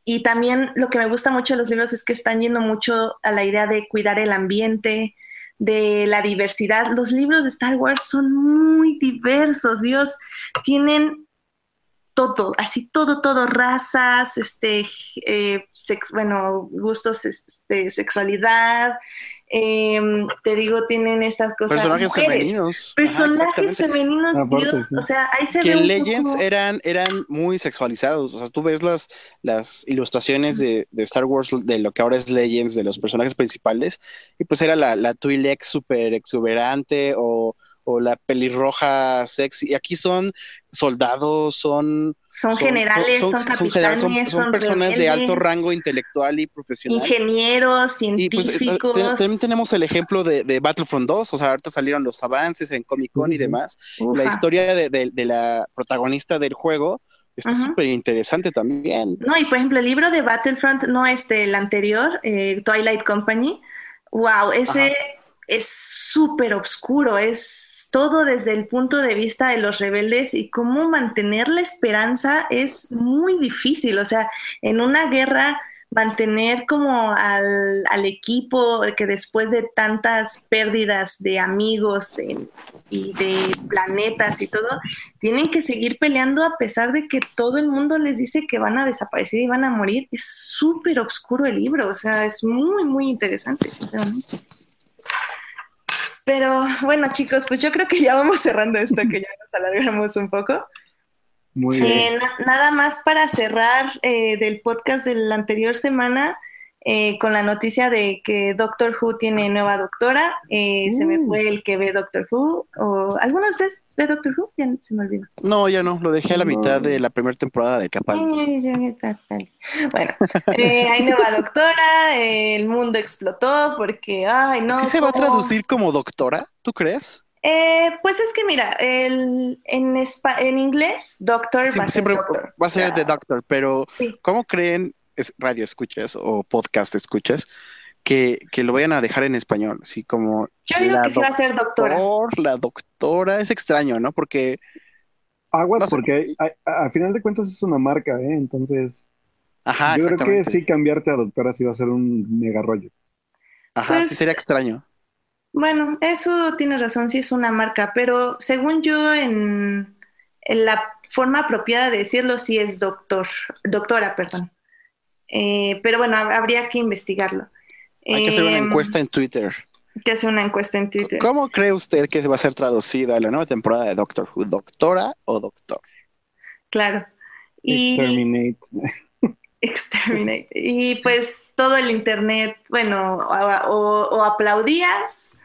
Y también lo que me gusta mucho de los libros es que están yendo mucho a la idea de cuidar el ambiente, de la diversidad. Los libros de Star Wars son muy diversos, Dios, tienen todo, así todo, todo, razas, este, eh, bueno, gustos, este, sexualidad, Em, te digo, tienen estas cosas. Personajes femeninos. Personajes femeninos, Dios. O sea, ahí se que en Legends eran, eran muy sexualizados. O sea, tú ves las, las ilustraciones de, de, Star Wars, de lo que ahora es Legends, de los personajes principales, y pues era la, la Twi'lek súper exuberante o o la pelirroja sexy. Y aquí son soldados, son... Son, generales, son, capitanes, son, personas de alto rango intelectual y profesional. Ingenieros, pues, científicos. también tenemos el ejemplo de, Battlefront 2, o sea, ahorita salieron los avances en Comic Con y demás. La historia de, la protagonista del juego Está súper interesante también. No, y por ejemplo, el libro de Battlefront, no este, el anterior, eh, Twilight Company, wow, ese Ajá. Es súper oscuro, es todo desde el punto de vista de los rebeldes y cómo mantener la esperanza es muy difícil, o sea, en una guerra mantener como al, equipo que después de tantas pérdidas de amigos en- y de planetas y todo, tienen que seguir peleando a pesar de que todo el mundo les dice que van a desaparecer y van a morir. Es súper oscuro el libro, o sea, es muy, muy interesante, sinceramente. Pero bueno, chicos, pues yo creo que ya vamos cerrando esto, que ya nos alargamos un poco. Muy bien. Eh, na- nada más para cerrar eh, del podcast de la anterior semana eh, con la noticia de que Doctor Who tiene nueva doctora. Eh, Se me Mm. fue el que ve Doctor Who. O, ¿Alguno de ustedes ve Doctor Who? Ya se me olvidó. No, ya no, lo dejé a la No. mitad de la primera temporada de Capaldi. Bueno, eh, hay nueva doctora, el mundo explotó porque, ay, no. ¿Sí se va a traducir como doctora? ¿Tú crees? Eh, pues es que mira, el, en, espa- en inglés, doctor Sí, va a ser siempre doctor. va a ser O sea, The Doctor, pero Sí. ¿cómo creen, es, radio escuchas o podcast escuchas, que, que lo vayan a dejar en español? Así como Yo digo la que sí va a ser doctora. doctor, la doctora, es extraño, ¿no? Porque Aguas, no sé. porque al final de cuentas es una marca, ¿eh? Entonces, Ajá, yo creo que sí cambiarte a doctora sí va a ser un mega rollo. Ajá, Pues- sí sería extraño. Bueno, eso tienes razón, sí es una marca, pero según yo, en, en la forma apropiada de decirlo, sí es doctor, doctora, perdón. Eh, pero bueno, hab- habría que investigarlo. Hay que hacer una Em, encuesta en Twitter. Que hacer una encuesta en Twitter. ¿Cómo cree usted que va a ser traducida la nueva temporada de Doctor Who? ¿Doctora o doctor? Claro. Y Exterminate. [LAUGHS] Exterminate. Y pues todo el internet, bueno, o, o- o aplaudías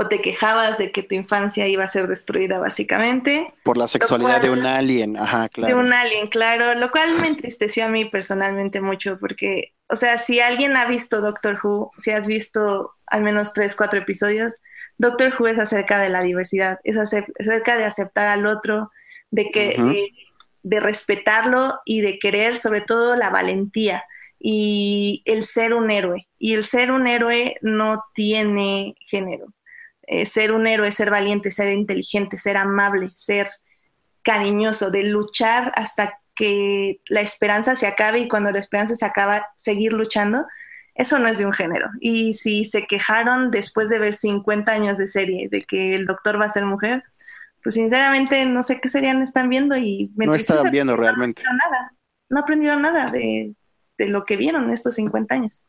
o te quejabas de que tu infancia iba a ser destruida básicamente. Por la sexualidad de un alien. Ajá, De claro. un alien, claro, lo cual me entristeció a mí personalmente mucho porque, o sea, si alguien ha visto Doctor Who, si has visto al menos tres, cuatro episodios, Doctor Who es acerca de la diversidad, es ace- acerca de aceptar al otro, de que de, de respetarlo y de querer sobre todo la valentía y el ser un héroe. Y el ser un héroe no tiene género. Eh, ser un héroe, ser valiente, ser inteligente, ser amable, ser cariñoso, de luchar hasta que la esperanza se acabe y cuando la esperanza se acaba, seguir luchando, eso no es de un género. Y si se quejaron después de ver 50 años de serie de que el doctor va a ser mujer, pues sinceramente no sé qué serían están viendo y me No estaban viendo porque realmente. No aprendieron nada, no aprendieron nada de, de lo que vieron estos 50 años.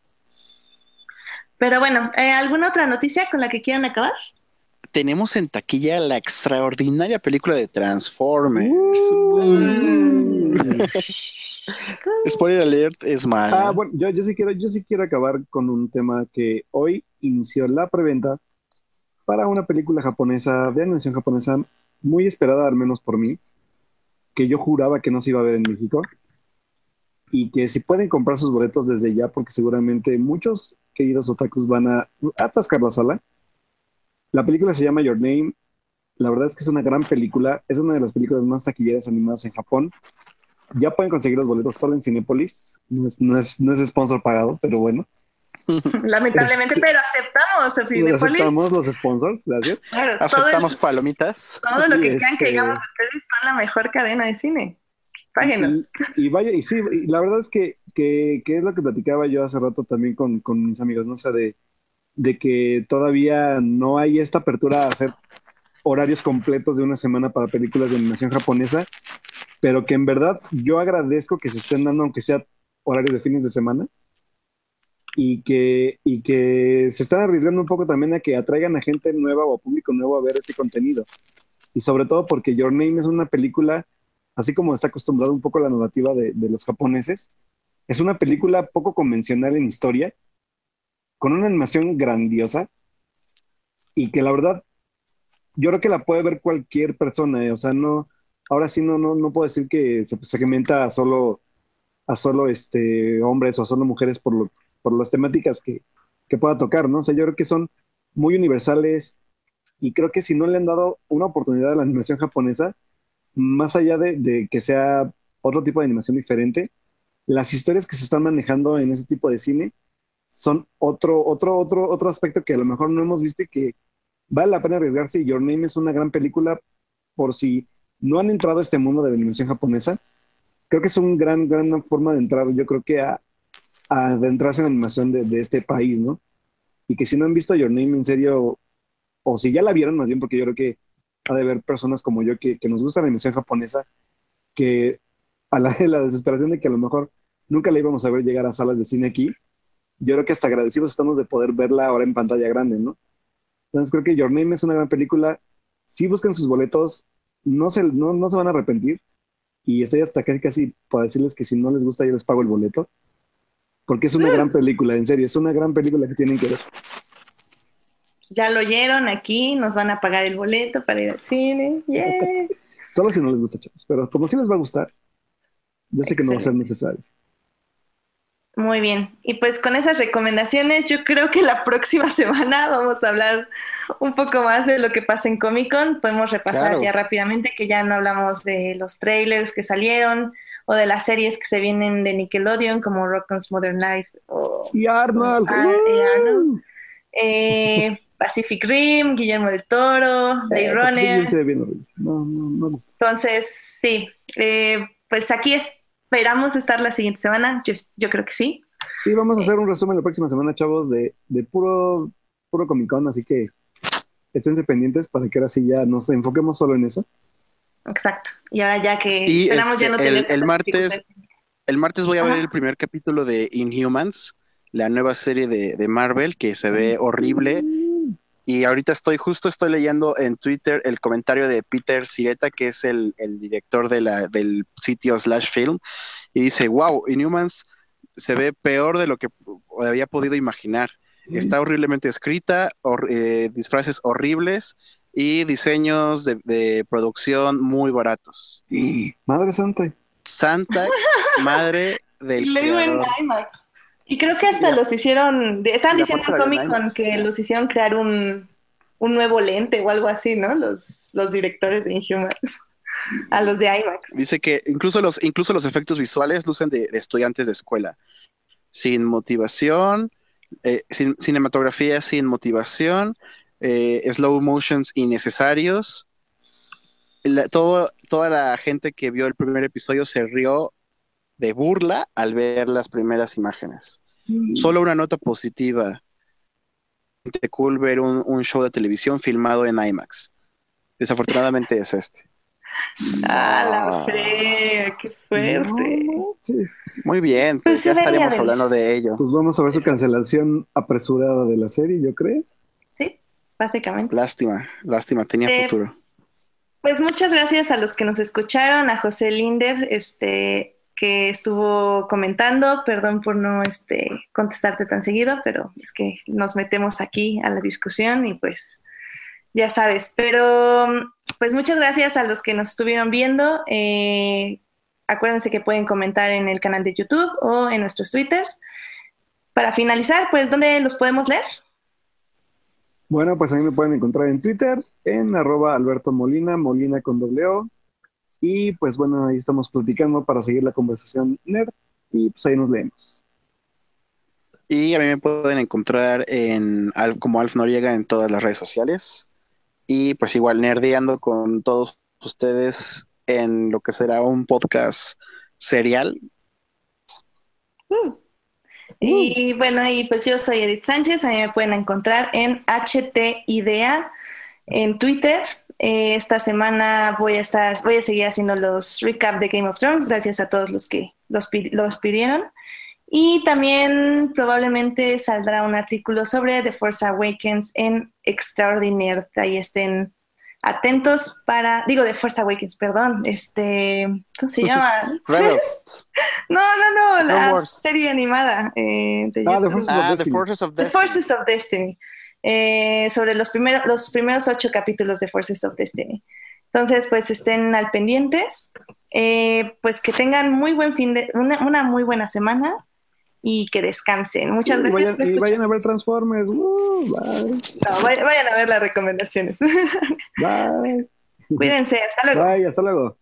Pero bueno, ¿eh, ¿alguna otra noticia con la que quieran acabar? Tenemos en taquilla la extraordinaria película de Transformers. Uh. [LAUGHS] Spoiler alert es mala. Ah, bueno, yo, yo sí quiero, yo sí quiero acabar con un tema que hoy inició la preventa para una película japonesa, de animación japonesa, muy esperada, al menos por mí, que yo juraba que no se iba a ver en México. Y que si pueden comprar sus boletos desde ya, porque seguramente muchos queridos otakus van a atascar la sala. La película se llama Your Name. La verdad es que es una gran película. Es una de las películas más taquilleras animadas en Japón. Ya pueden conseguir los boletos solo en Cinépolis. No es, no es, no es sponsor pagado, pero bueno. [LAUGHS] Lamentablemente, Este- pero aceptamos, Cinépolis. Aceptamos los sponsors, gracias. Claro, todo, el- Aceptamos palomitas. todo lo que Y quieran que este- digamos ustedes son la mejor cadena de cine. Páguenos. Y, y vaya, y sí, y la verdad es que, que, que es lo que platicaba yo hace rato también con, con mis amigos, ¿no? O sea, de, de que todavía no hay esta apertura a hacer horarios completos de una semana para películas de animación japonesa, pero que en verdad yo agradezco que se estén dando, aunque sea horarios de fines de semana, y que, y que se están arriesgando un poco también a que atraigan a gente nueva o a público nuevo a ver este contenido. Y sobre todo porque Your Name es una película, así como está acostumbrado un poco la narrativa de, de los japoneses, es una película poco convencional en historia, con una animación grandiosa, y que la verdad, yo creo que la puede ver cualquier persona, eh, o sea, no, ahora sí no, no, no puedo decir que se segmenta a solo, a solo este, hombres o a solo mujeres por, lo, por las temáticas que, que pueda tocar, ¿no? O sea, yo creo que son muy universales y creo que si no le han dado una oportunidad a la animación japonesa, más allá de, de que sea otro tipo de animación diferente. Las historias que se están manejando en ese tipo de cine son otro, otro, otro, otro aspecto que a lo mejor no hemos visto y que vale la pena arriesgarse. Your Name es una gran película por si no han entrado a este mundo de la animación japonesa. Creo que es una gran, gran forma de entrar, yo creo que a, a adentrarse en la animación de, de este país, ¿no? Y que si no han visto Your Name en serio, o si ya la vieron más bien, porque yo creo que ha de haber personas como yo que, que nos gusta la animación japonesa, que a la, [LAUGHS] la desesperación de que a lo mejor nunca la íbamos a ver llegar a salas de cine aquí, yo creo que hasta agradecidos estamos de poder verla ahora en pantalla grande, ¿no? Entonces creo que Your Name es una gran película. Si buscan sus boletos, no se, no, no se van a arrepentir. Y estoy hasta casi, casi para decirles que si no les gusta, yo les pago el boleto. Porque es una gran película, en serio, es una gran película que tienen que ver. Ya lo oyeron aquí, nos van a pagar el boleto para ir al cine. Yeah. [LAUGHS] Solo si no les gusta, chavos. Pero como sí les va a gustar, yo sé que no va a ser necesario. Muy bien. Y pues con esas recomendaciones, yo creo que la próxima [LAUGHS] semana vamos a hablar un poco más de lo que pasa en Comic Con. Podemos repasar Claro. ya rápidamente que ya no hablamos de los trailers que salieron o de las series que se vienen de Nickelodeon como Rock'n'S Modern Life o Y Arnold. Ah, y Arnold. ¡uh! eh, Pacific Rim, Guillermo del Toro, Blade Eh, Runner. Pacific Rim se ve bien. No, no, no me gusta. Entonces, sí, eh, pues aquí esperamos estar la siguiente semana. Yo, yo creo que sí. Sí, vamos a hacer un resumen la próxima semana, chavos, de, de puro, puro Comic Con, así que esténse pendientes para que ahora sí ya nos enfoquemos solo en eso. Exacto. Y ahora ya que Y, esperamos este, ya no el- tener el martes-. El martes voy a ver Ajá. el primer capítulo de Inhumans, la nueva serie de, de Marvel que se ve horrible. Y ahorita estoy, justo estoy leyendo en Twitter el comentario de Peter Sireta, que es el, el director de la, del sitio Slash Film, y dice, wow, Inhumans se ve peor de lo que había podido imaginar. Está horriblemente escrita, hor- eh, disfraces horribles y diseños de, de producción muy baratos. Madre Santa. Santa madre del [LAUGHS] digo en. IMAX. Y creo que hasta los hicieron, Y diciendo en Comic Con que los hicieron crear un, un nuevo lente o algo así, ¿no? Los, los directores de Inhumans. [LAUGHS] A los de IMAX. Dice que incluso los, incluso los efectos visuales lucen de, de estudiantes de escuela. Sin motivación, eh, sin, cinematografía sin motivación, eh, slow motions innecesarios. La- todo, toda la gente que vio el primer episodio se rió de burla al ver las primeras imágenes. Solo una nota positiva. Te cool ver un, un show de televisión filmado en IMAX. Desafortunadamente es este. Ah, la fre, qué fuerte. No. Muy bien, Pues pues ya estaremos hablando de ello. Pues vamos a ver su cancelación apresurada de la serie, yo creo. Sí, básicamente. Lástima, lástima, tenía Eh, futuro. Pues muchas gracias a los que nos escucharon, a José Linder, este, que estuvo comentando. Perdón por no este, contestarte tan seguido, pero es que nos metemos aquí a la discusión y pues ya sabes. Pero pues muchas gracias a los que nos estuvieron viendo. Eh, acuérdense que pueden comentar en el canal de YouTube o en nuestros Twitters. Para finalizar, pues, ¿dónde los podemos leer? Bueno, pues a mí me pueden encontrar en Twitter, en arroba Alberto Molina, Molina con doble. Y pues bueno, ahí estamos platicando para seguir la conversación nerd. Y pues ahí nos leemos. Y a mí me pueden encontrar en como Alf Noriega en todas las redes sociales. Y pues igual nerdeando con todos ustedes en lo que será un podcast serial. Y bueno, y pues yo soy Edith Sánchez, a mí me pueden encontrar en HTIDEA en Twitter. Eh, esta semana voy a estar, voy a seguir haciendo los recap de Game of Thrones, gracias a todos los que los, los pidieron. Y también probablemente saldrá un artículo sobre The Force Awakens en Extraordinaire. Ahí estén atentos para, digo The Force Awakens, perdón, este, ¿cómo se llama? [LAUGHS] [LAUGHS] No, no, no, la serie animada eh, de Ah, The YouTube. Forces of ah. Forces of The. Forces of Destiny. Eh, sobre los primeros, los primeros ocho capítulos de Forces of Destiny. Entonces, pues estén al pendientes. Eh, pues que tengan muy buen fin de, una, una muy buena semana y que descansen. Muchas gracias vayan, por y vayan a ver. Transformers. ¡Uh! bye. No, vay- vayan a ver las recomendaciones. [LAUGHS] Bye. Cuídense, hasta luego. Bye, hasta luego.